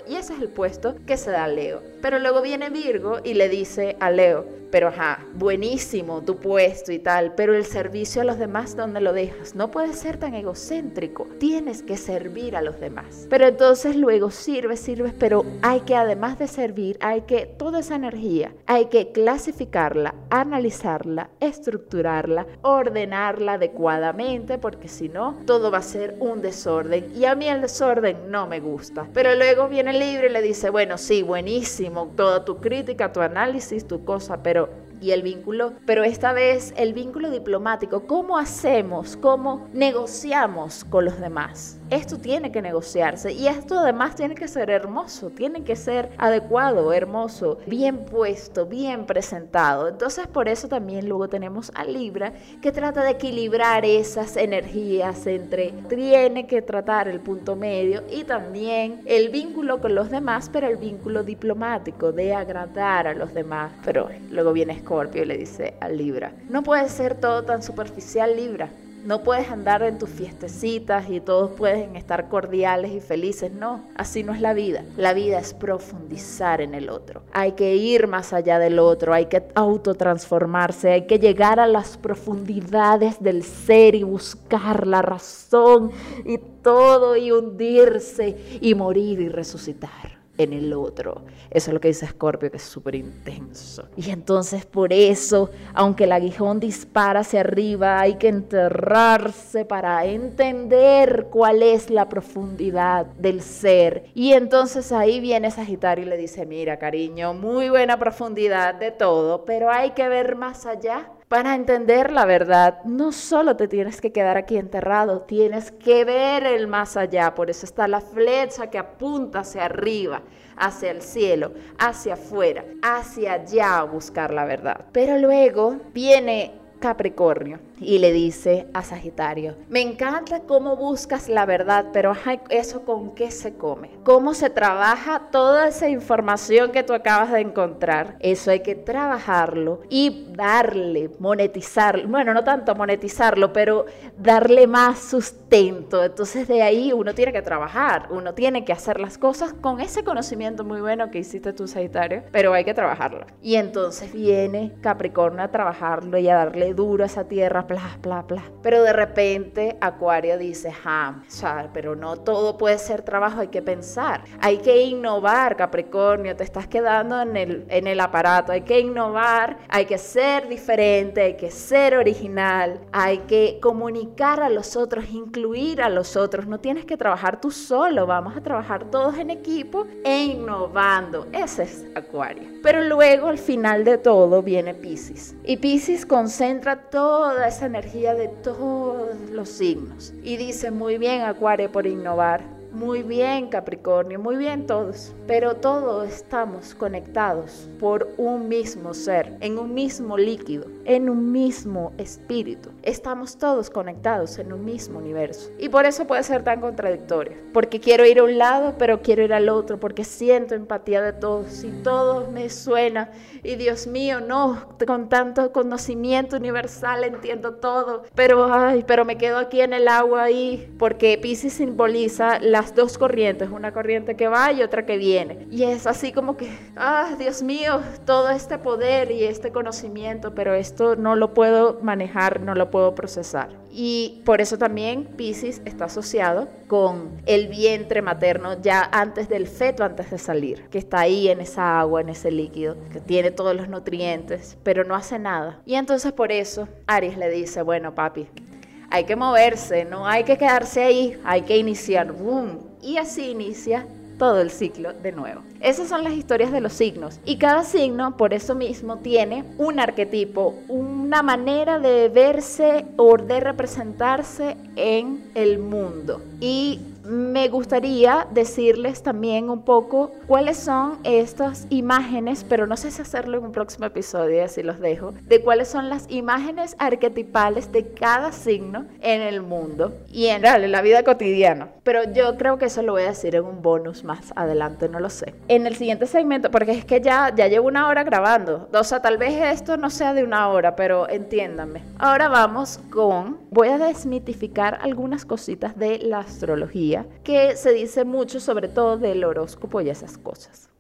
y ese es el puesto que se da a Leo. Pero luego viene Virgo y le dice a Leo, pero ajá, buenísimo tu puesto y tal, pero el servicio a los demás, ¿dónde lo dejas? No puedes ser tan egocéntrico, tienes que servir a los demás. Pero entonces luego sirves, sirves, pero hay que además de servir, hay que toda esa energía, hay que clasificarla, analizarla, estructurarla, ordenarla adecuadamente, porque si no, todo va a ser un desorden. Y a mí el desorden no me gusta. Pero luego viene el libro y le dice, bueno, sí, buenísimo, toda tu crítica, tu análisis, tu cosa, pero y el vínculo, pero esta vez el vínculo diplomático, ¿cómo hacemos? ¿Cómo negociamos con los demás? Esto tiene que negociarse y esto además tiene que ser hermoso, tiene que ser adecuado, hermoso, bien puesto, bien presentado. Entonces por eso también luego tenemos a Libra que trata de equilibrar esas energías entre tiene que tratar el punto medio y también el vínculo con los demás, pero el vínculo diplomático de agradar a los demás. Pero luego viene Scorpio y le dice a Libra, no puede ser todo tan superficial Libra No puedes andar en tus fiestecitas y todos pueden estar cordiales y felices. No, así no es la vida. La vida es profundizar en el otro. Hay que ir más allá del otro, hay que autotransformarse, hay que llegar a las profundidades del ser y buscar la razón y todo y hundirse y morir y resucitar en el otro. Eso es lo que dice Scorpio, que es súper intenso. Y entonces por eso, aunque el aguijón dispara hacia arriba, hay que enterrarse para entender cuál es la profundidad del ser. Y entonces ahí viene Sagitario y le dice, mira cariño, muy buena profundidad de todo, pero hay que ver más allá. Para entender la verdad, no solo te tienes que quedar aquí enterrado, tienes que ver el más allá. Por eso está la flecha que apunta hacia arriba, hacia el cielo, hacia afuera, hacia allá a buscar la verdad. Pero luego viene Capricornio y le dice a Sagitario, me encanta cómo buscas la verdad, pero eso con qué se come, cómo se trabaja toda esa información que tú acabas de encontrar, eso hay que trabajarlo y darle, monetizarlo, bueno, no tanto monetizarlo, pero darle más sustento, entonces de ahí uno tiene que trabajar, uno tiene que hacer las cosas con ese conocimiento muy bueno que hiciste tú, Sagitario, pero hay que trabajarlo. Y entonces viene Capricornio a trabajarlo y a darle duro a esa tierra, bla, bla, bla. Pero de repente Acuario dice, ja, pero no todo puede ser trabajo, hay que pensar, hay que innovar, Capricornio, te estás quedando en el, en el aparato, hay que innovar, hay que ser diferente, hay que ser original, hay que comunicar a los otros, incluir a los otros, no tienes que trabajar tú solo, vamos a trabajar todos en equipo e innovando, ese es Acuario. Pero luego al final de todo viene Pisces y Pisces concentra toda esa energía de todos los signos. Y dice, muy bien Acuario por innovar, muy bien Capricornio, muy bien todos, pero todos estamos conectados por un mismo ser, en un mismo líquido, en un mismo espíritu. Estamos todos conectados en un mismo universo. Y por eso puede ser tan contradictorio, porque quiero ir a un lado, pero quiero ir al otro, porque siento empatía de todos y todo me suena. Y Dios mío, no, con tanto conocimiento universal entiendo todo, pero ay, pero me quedo aquí en el agua ahí, porque Pisces simboliza la dos corrientes, una corriente que va y otra que viene. Y es así como que, ah, Dios mío, todo este poder y este conocimiento, pero esto no lo puedo manejar, no lo puedo procesar. Y por eso también Pisces está asociado con el vientre materno ya antes del feto, antes de salir, que está ahí en esa agua, en ese líquido, que tiene todos los nutrientes, pero no hace nada. Y entonces por eso Aries le dice, bueno papi, hay que moverse, no hay que quedarse ahí, hay que iniciar, boom, y así inicia todo el ciclo de nuevo. Esas son las historias de los signos y cada signo por eso mismo tiene un arquetipo, una manera de verse o de representarse en el mundo. Y me gustaría decirles también un poco cuáles son estas imágenes, pero no sé si hacerlo en un próximo episodio, así los dejo, de cuáles son las imágenes arquetipales de cada signo en el mundo y en la vida cotidiana. Pero yo creo que eso lo voy a decir en un bonus más adelante, no lo sé. En el siguiente segmento, porque es que ya, ya llevo una hora grabando, o sea, tal vez esto no sea de una hora, pero entiéndanme. Ahora vamos con, voy a desmitificar algunas cositas de la astrología que se dice mucho sobre todo del horóscopo y esas cosas.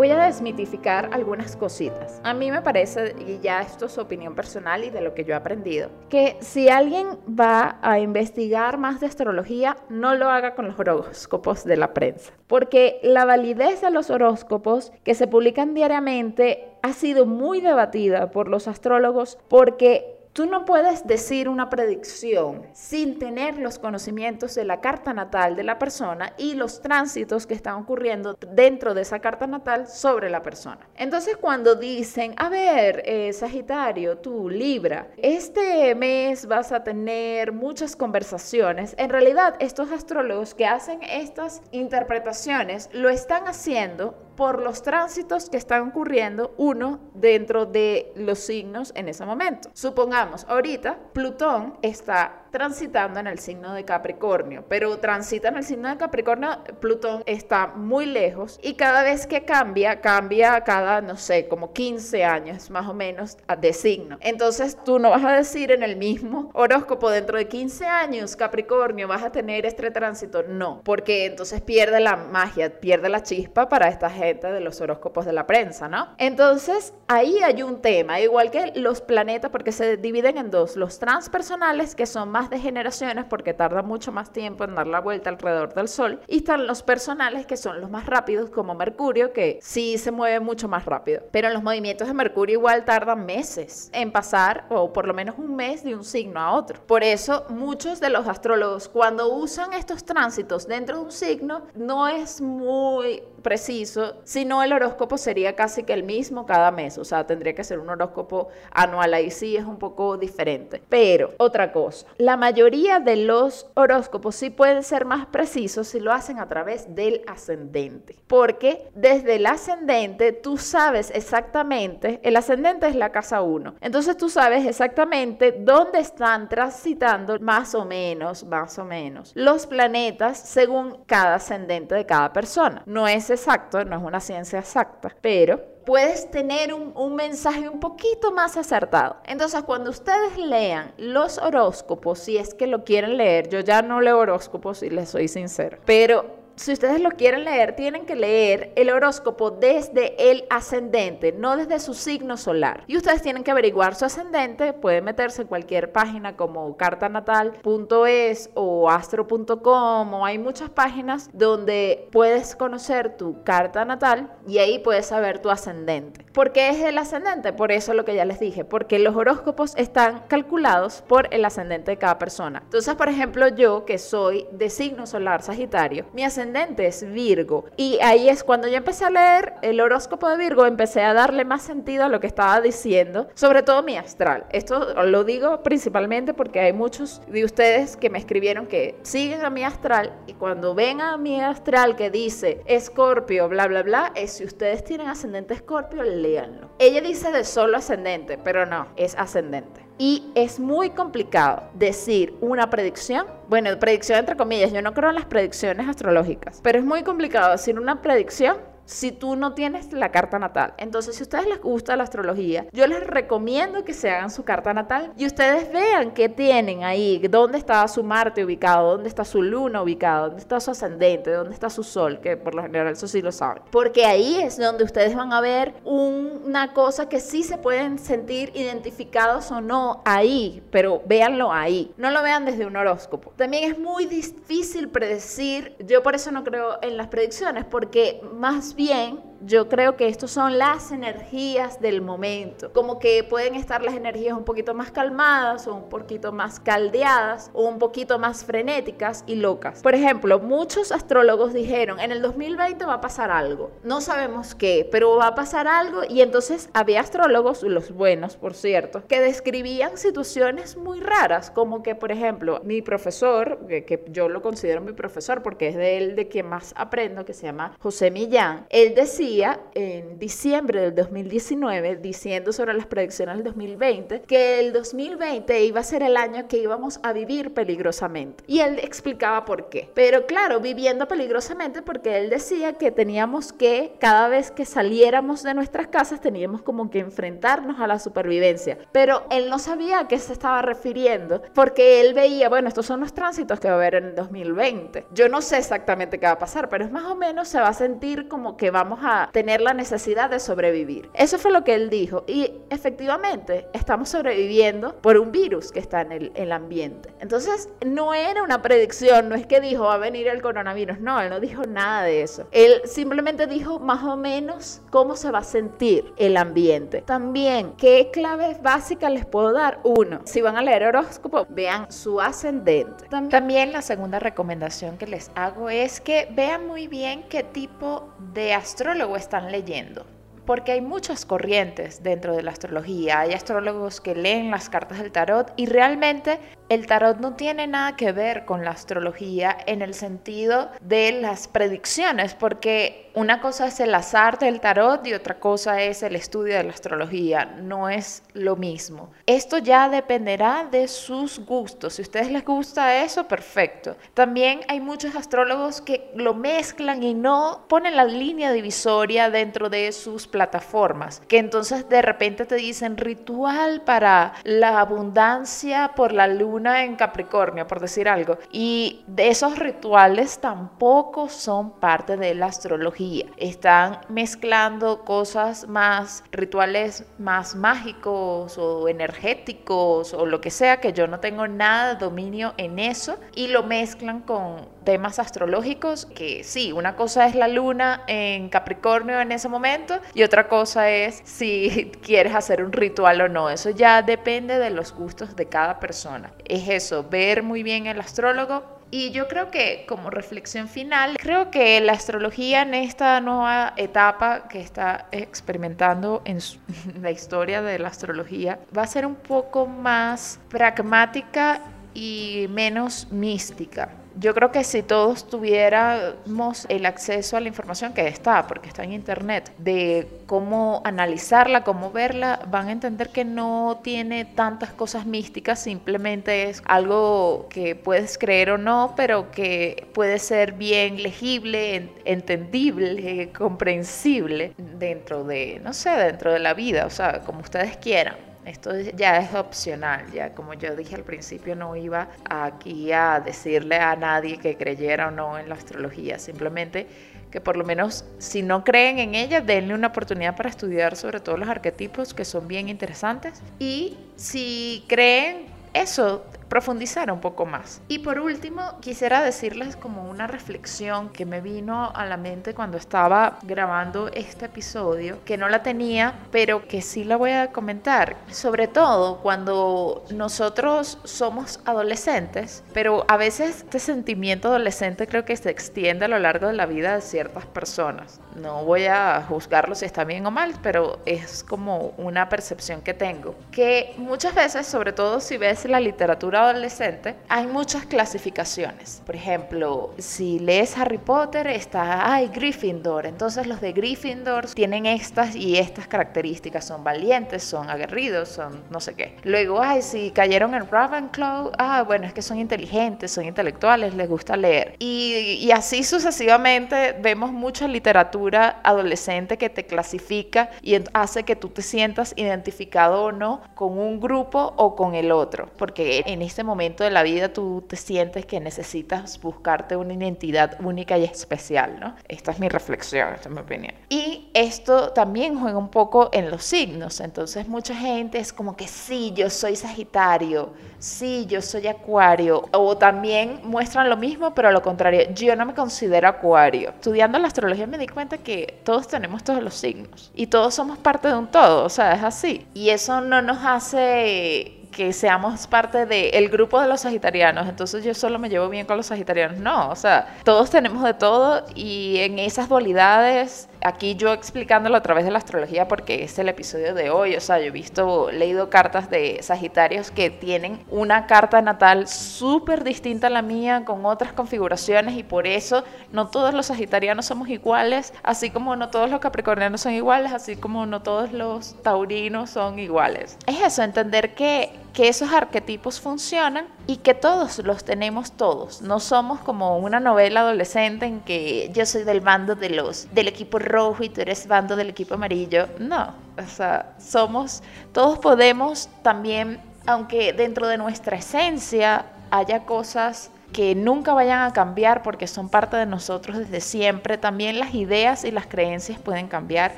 Voy a desmitificar algunas cositas. A mí me parece, y ya esto es opinión personal y de lo que yo he aprendido, que si alguien va a investigar más de astrología, no lo haga con los horóscopos de la prensa. Porque la validez de los horóscopos que se publican diariamente ha sido muy debatida por los astrólogos porque Tú no puedes decir una predicción sin tener los conocimientos de la carta natal de la persona y los tránsitos que están ocurriendo dentro de esa carta natal sobre la persona. Entonces cuando dicen, a ver, eh, Sagitario, tú Libra, este mes vas a tener muchas conversaciones, en realidad estos astrólogos que hacen estas interpretaciones lo están haciendo por los tránsitos que están ocurriendo uno dentro de los signos en ese momento. Supongamos, ahorita Plutón está transitando en el signo de Capricornio, pero transita en el signo de Capricornio, Plutón está muy lejos y cada vez que cambia, cambia cada, no sé, como 15 años más o menos de signo. Entonces tú no vas a decir en el mismo horóscopo dentro de 15 años, Capricornio, vas a tener este tránsito. No, porque entonces pierde la magia, pierde la chispa para esta gente de los horóscopos de la prensa, ¿no? Entonces ahí hay un tema, igual que los planetas, porque se dividen en dos, los transpersonales que son más de generaciones porque tarda mucho más tiempo en dar la vuelta alrededor del Sol. Y están los personales que son los más rápidos como Mercurio que sí se mueve mucho más rápido. Pero los movimientos de Mercurio igual tardan meses en pasar o por lo menos un mes de un signo a otro. Por eso muchos de los astrólogos cuando usan estos tránsitos dentro de un signo no es muy preciso, si no el horóscopo sería casi que el mismo cada mes, o sea, tendría que ser un horóscopo anual, ahí sí es un poco diferente. Pero, otra cosa, la mayoría de los horóscopos sí pueden ser más precisos si lo hacen a través del ascendente, porque desde el ascendente tú sabes exactamente, el ascendente es la casa 1, entonces tú sabes exactamente dónde están transitando más o menos, más o menos, los planetas según cada ascendente de cada persona. No es exacto, no es una ciencia exacta, pero puedes tener un, un, mensaje un poquito más acertado. Entonces, cuando ustedes lean los horóscopos, si es que lo quieren leer, yo ya no leo horóscopos y les soy sincero, pero si ustedes lo quieren leer, tienen que leer el horóscopo desde el ascendente, no desde su signo solar. Y ustedes tienen que averiguar su ascendente, pueden meterse en cualquier página como cartanatal.es o astro.com o hay muchas páginas donde puedes conocer tu carta natal y ahí puedes saber tu ascendente. ¿Por qué es el ascendente? Por eso lo que ya les dije, porque los horóscopos están calculados por el ascendente de cada persona. Entonces, por ejemplo, yo que soy de signo solar Sagitario, mi ascendente es Virgo. Y ahí es cuando yo empecé a leer el horóscopo de Virgo, empecé a darle más sentido a lo que estaba diciendo, sobre todo mi astral. Esto lo digo principalmente porque hay muchos de ustedes que me escribieron que siguen a mi astral y cuando ven a mi astral que dice Escorpio, bla, bla, bla, es si ustedes tienen ascendente Escorpio, léanlo. Ella dice de solo ascendente, pero no, es ascendente. Y es muy complicado decir una predicción. Bueno, predicción entre comillas, yo no creo en las predicciones astrológicas, pero es muy complicado decir una predicción si tú no tienes la carta natal. Entonces, si a ustedes les gusta la astrología, yo les recomiendo que se hagan su carta natal y ustedes vean qué tienen ahí, dónde está su Marte ubicado, dónde está su Luna ubicado, dónde está su ascendente, dónde está su Sol, que por lo general eso sí lo saben. Porque ahí es donde ustedes van a ver una cosa que sí se pueden sentir identificados o no ahí, pero véanlo ahí. No lo vean desde un horóscopo. También es muy difícil predecir, yo por eso no creo en las predicciones, porque más bien bien yo creo que estos son las energías del momento. Como que pueden estar las energías un poquito más calmadas o un poquito más caldeadas o un poquito más frenéticas y locas. Por ejemplo, muchos astrólogos dijeron, en el 2020 va a pasar algo. No sabemos qué, pero va a pasar algo y entonces había astrólogos, los buenos por cierto, que describían situaciones muy raras, como que por ejemplo, mi profesor, que, yo lo considero mi profesor porque es de él de quien más aprendo, que se llama José Millán, él decía en diciembre del 2019, diciendo sobre las predicciones del 2020, que el 2020 iba a ser el año que íbamos a vivir peligrosamente. Y él explicaba por qué. Pero claro, viviendo peligrosamente porque él decía que teníamos que, cada vez que saliéramos de nuestras casas, teníamos como que enfrentarnos a la supervivencia. Pero él no sabía a qué se estaba refiriendo porque él veía, bueno, estos son los tránsitos que va a haber en el 2020. Yo no sé exactamente qué va a pasar, pero es más o menos se va a sentir como que vamos a tener la necesidad de sobrevivir. Eso fue lo que él dijo. Y efectivamente, estamos sobreviviendo por un virus que está en el, ambiente. Entonces, no era una predicción, no es que dijo va a venir el coronavirus, no, él no dijo nada de eso. Él simplemente dijo más o menos cómo se va a sentir el ambiente. También, ¿qué claves básicas les puedo dar? Uno, si van a leer horóscopo, vean su ascendente. También la segunda recomendación que les hago es que vean muy bien qué tipo de astrólogo están leyendo. Porque hay muchas corrientes dentro de la astrología. Hay astrólogos que leen las cartas del tarot y realmente el tarot no tiene nada que ver con la astrología en el sentido de las predicciones, porque una cosa es el azar del tarot y otra cosa es el estudio de la astrología. No es lo mismo. Esto ya dependerá de sus gustos. Si a ustedes les gusta eso, perfecto. También hay muchos astrólogos que lo mezclan y no ponen la línea divisoria dentro de sus plataformas. Que entonces de repente te dicen ritual para la abundancia por la luna en Capricornio, por decir algo. Y de esos rituales tampoco son parte de la astrología. Están mezclando cosas más, rituales más mágicos o energéticos o lo que sea, que yo no tengo nada de dominio en eso, y lo mezclan con temas astrológicos, que sí, una cosa es la luna en Capricornio en ese momento y otra cosa es si quieres hacer un ritual o no. Eso ya depende de los gustos de cada persona. Es eso, ver muy bien el astrólogo, y yo creo que como reflexión final, creo que la astrología en esta nueva etapa que está experimentando en, la historia de la astrología va a ser un poco más pragmática y menos mística yo creo que si todos tuviéramos el acceso a la información que está, porque está en internet, de cómo analizarla, cómo verla, van a entender que no tiene tantas cosas místicas, simplemente es algo que puedes creer o no, pero que puede ser bien legible, entendible, comprensible dentro de, no sé, dentro de la vida, o sea, como ustedes quieran. Esto ya es opcional, ya como yo dije al principio, no iba aquí a decirle a nadie que creyera o no en la astrología, simplemente que por lo menos si no creen en ella, denle una oportunidad para estudiar sobre todo los arquetipos que son bien interesantes. Y si creen eso, profundizar un poco más. Y por último, quisiera decirles como una reflexión que me vino a la mente cuando estaba grabando este episodio, que no la tenía, pero que sí la voy a comentar. Sobre todo cuando nosotros somos adolescentes, pero a veces este sentimiento adolescente creo que se extiende a lo largo de la vida de ciertas personas. No voy a juzgarlo si está bien o mal, pero es como una percepción que tengo. Que muchas veces, sobre todo si ves la literatura adolescente, hay muchas clasificaciones. Por ejemplo, si lees Harry Potter, está, ay, Gryffindor. Entonces los de Gryffindor tienen estas y estas características. Son valientes, son aguerridos, son no sé qué. Luego, ay, si cayeron en Ravenclaw, ah, bueno, es que son inteligentes, son intelectuales, les gusta leer. Y, y así sucesivamente vemos mucha literatura adolescente que te clasifica y hace que tú te sientas identificado o no con un grupo o con el otro. Porque en este momento de la vida tú te sientes que necesitas buscarte una identidad única y especial, ¿no? Esta es mi reflexión, esta es mi opinión. Y esto también juega un poco en los signos, entonces mucha gente es como que sí, yo soy Sagitario, sí, yo soy Acuario, o también muestran lo mismo, pero a lo contrario, yo no me considero Acuario. Estudiando la astrología me di cuenta que todos tenemos todos los signos y todos somos parte de un todo, o sea, es así. Y eso no nos hace que seamos parte del grupo de los sagitarianos, entonces yo solo me llevo bien con los sagitarianos. No, o sea, todos tenemos de todo y en esas dualidades aquí yo explicándolo a través de la astrología porque es el episodio de hoy, o sea, yo he visto, leído cartas de Sagitarios que tienen una carta natal súper distinta a la mía, con otras configuraciones y por eso no todos los sagitarianos somos iguales, así como no todos los capricornianos son iguales, así como no todos los taurinos son iguales. Es eso, entender que que esos arquetipos funcionan y que todos los tenemos todos. No somos como una novela adolescente en que yo soy del bando de los del equipo rojo y tú eres bando del equipo amarillo. No, o sea, somos todos podemos también aunque dentro de nuestra esencia haya cosas que nunca vayan a cambiar porque son parte de nosotros desde siempre. También las ideas y las creencias pueden cambiar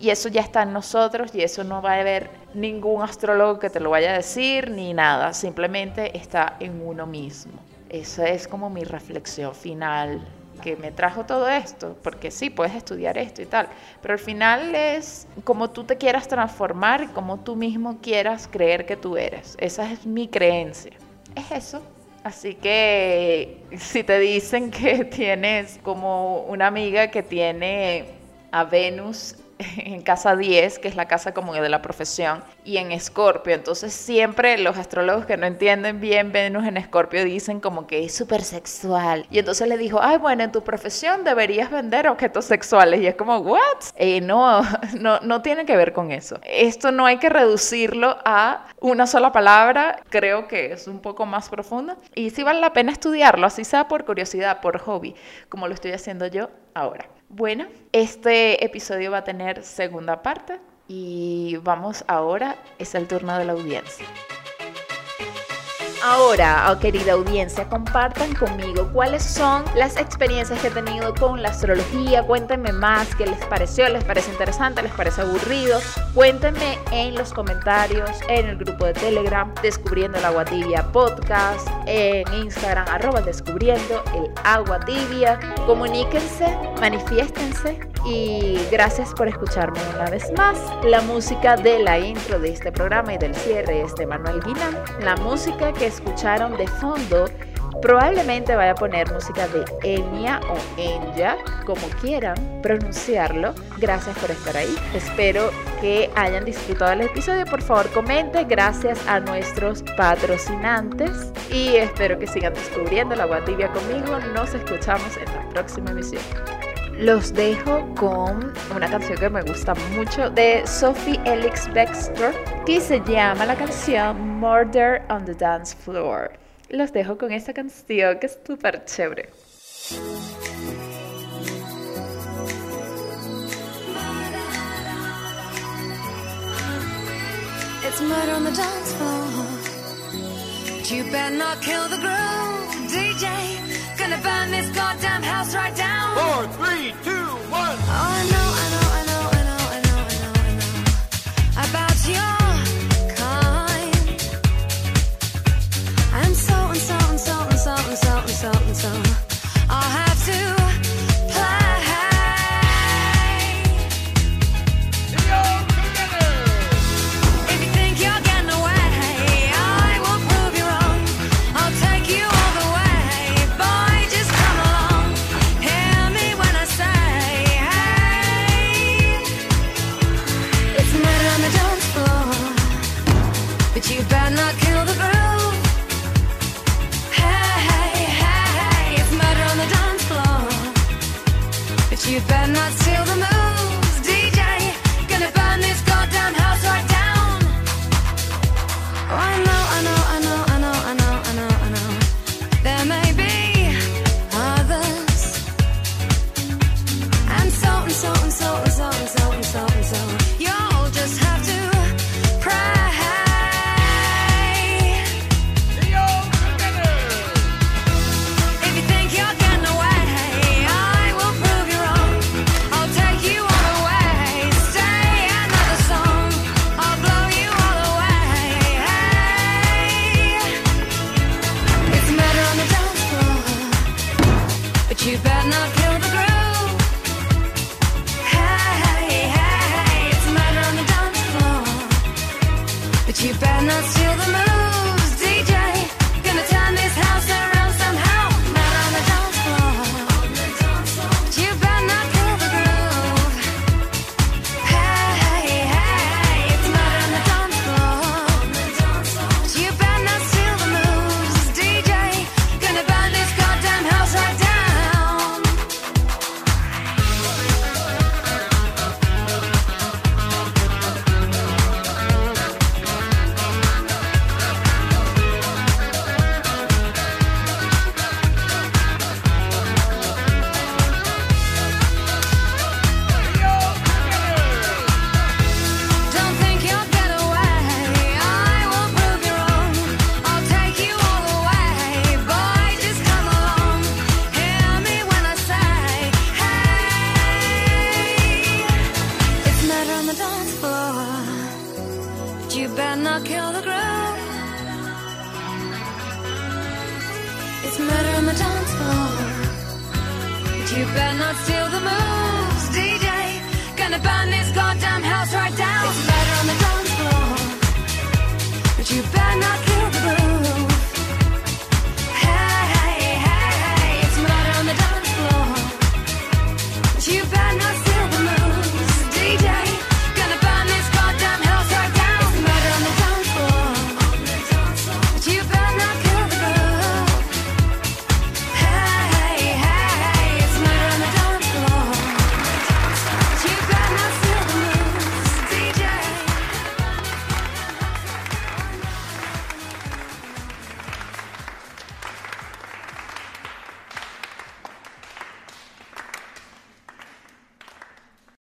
y eso ya está en nosotros y eso no va a haber ningún astrólogo que te lo vaya a decir ni nada, simplemente está en uno mismo. Esa es como mi reflexión final que me trajo todo esto, porque sí, puedes estudiar esto y tal, pero al final es como tú te quieras transformar como tú mismo quieras creer que tú eres. Esa es mi creencia. Es eso. Así que si te dicen que tienes como una amiga que tiene a Venus en casa 10, que es la casa como de la profesión, y en Escorpio. Entonces siempre los astrólogos que no entienden bien Venus en Escorpio dicen como que es súper sexual. Y entonces le dijo, ay, bueno, en tu profesión deberías vender objetos sexuales. Y es como, ¿what? Eh, no, no tiene que ver con eso. Esto no hay que reducirlo a una sola palabra. Creo que es un poco más profundo. Y sí vale la pena estudiarlo, así sea por curiosidad, por hobby, como lo estoy haciendo yo ahora. Bueno, este episodio va a tener segunda parte y vamos ahora, es el turno de la audiencia. Ahora, oh, querida audiencia, compartan conmigo cuáles son las experiencias que he tenido con la astrología. Cuéntenme más qué les pareció, les parece interesante, les parece aburrido. Cuéntenme en los comentarios, en el grupo de Telegram, Descubriendo el Agua Tibia Podcast, en Instagram, arroba Descubriendo el Agua Tibia. Comuníquense, manifiéstense y gracias por escucharme una vez más. La música de la intro de este programa y del cierre es de Manuel Guinán. La música que escucharon de fondo probablemente vaya a poner música de Enya o Enya, como quieran pronunciarlo. Gracias por estar ahí. Espero que hayan disfrutado el episodio. Por favor, comente. Gracias a nuestros patrocinantes. Y espero que sigan descubriendo la agua tibia conmigo. Nos escuchamos en la próxima emisión los dejo con una canción que me gusta mucho de Sophie Elix Baxter que se llama la canción Murder on the Dance Floor. Los dejo con esta canción que es súper chévere. It's murder on the dance floor. You better not kill the groove, DJ. Gonna burn this goddamn house right down. Four, three, two, one. Oh, I know, I know, I know, I know, I know, I know, I know. About your kind. I'm so and so and so and so and so and so and so. You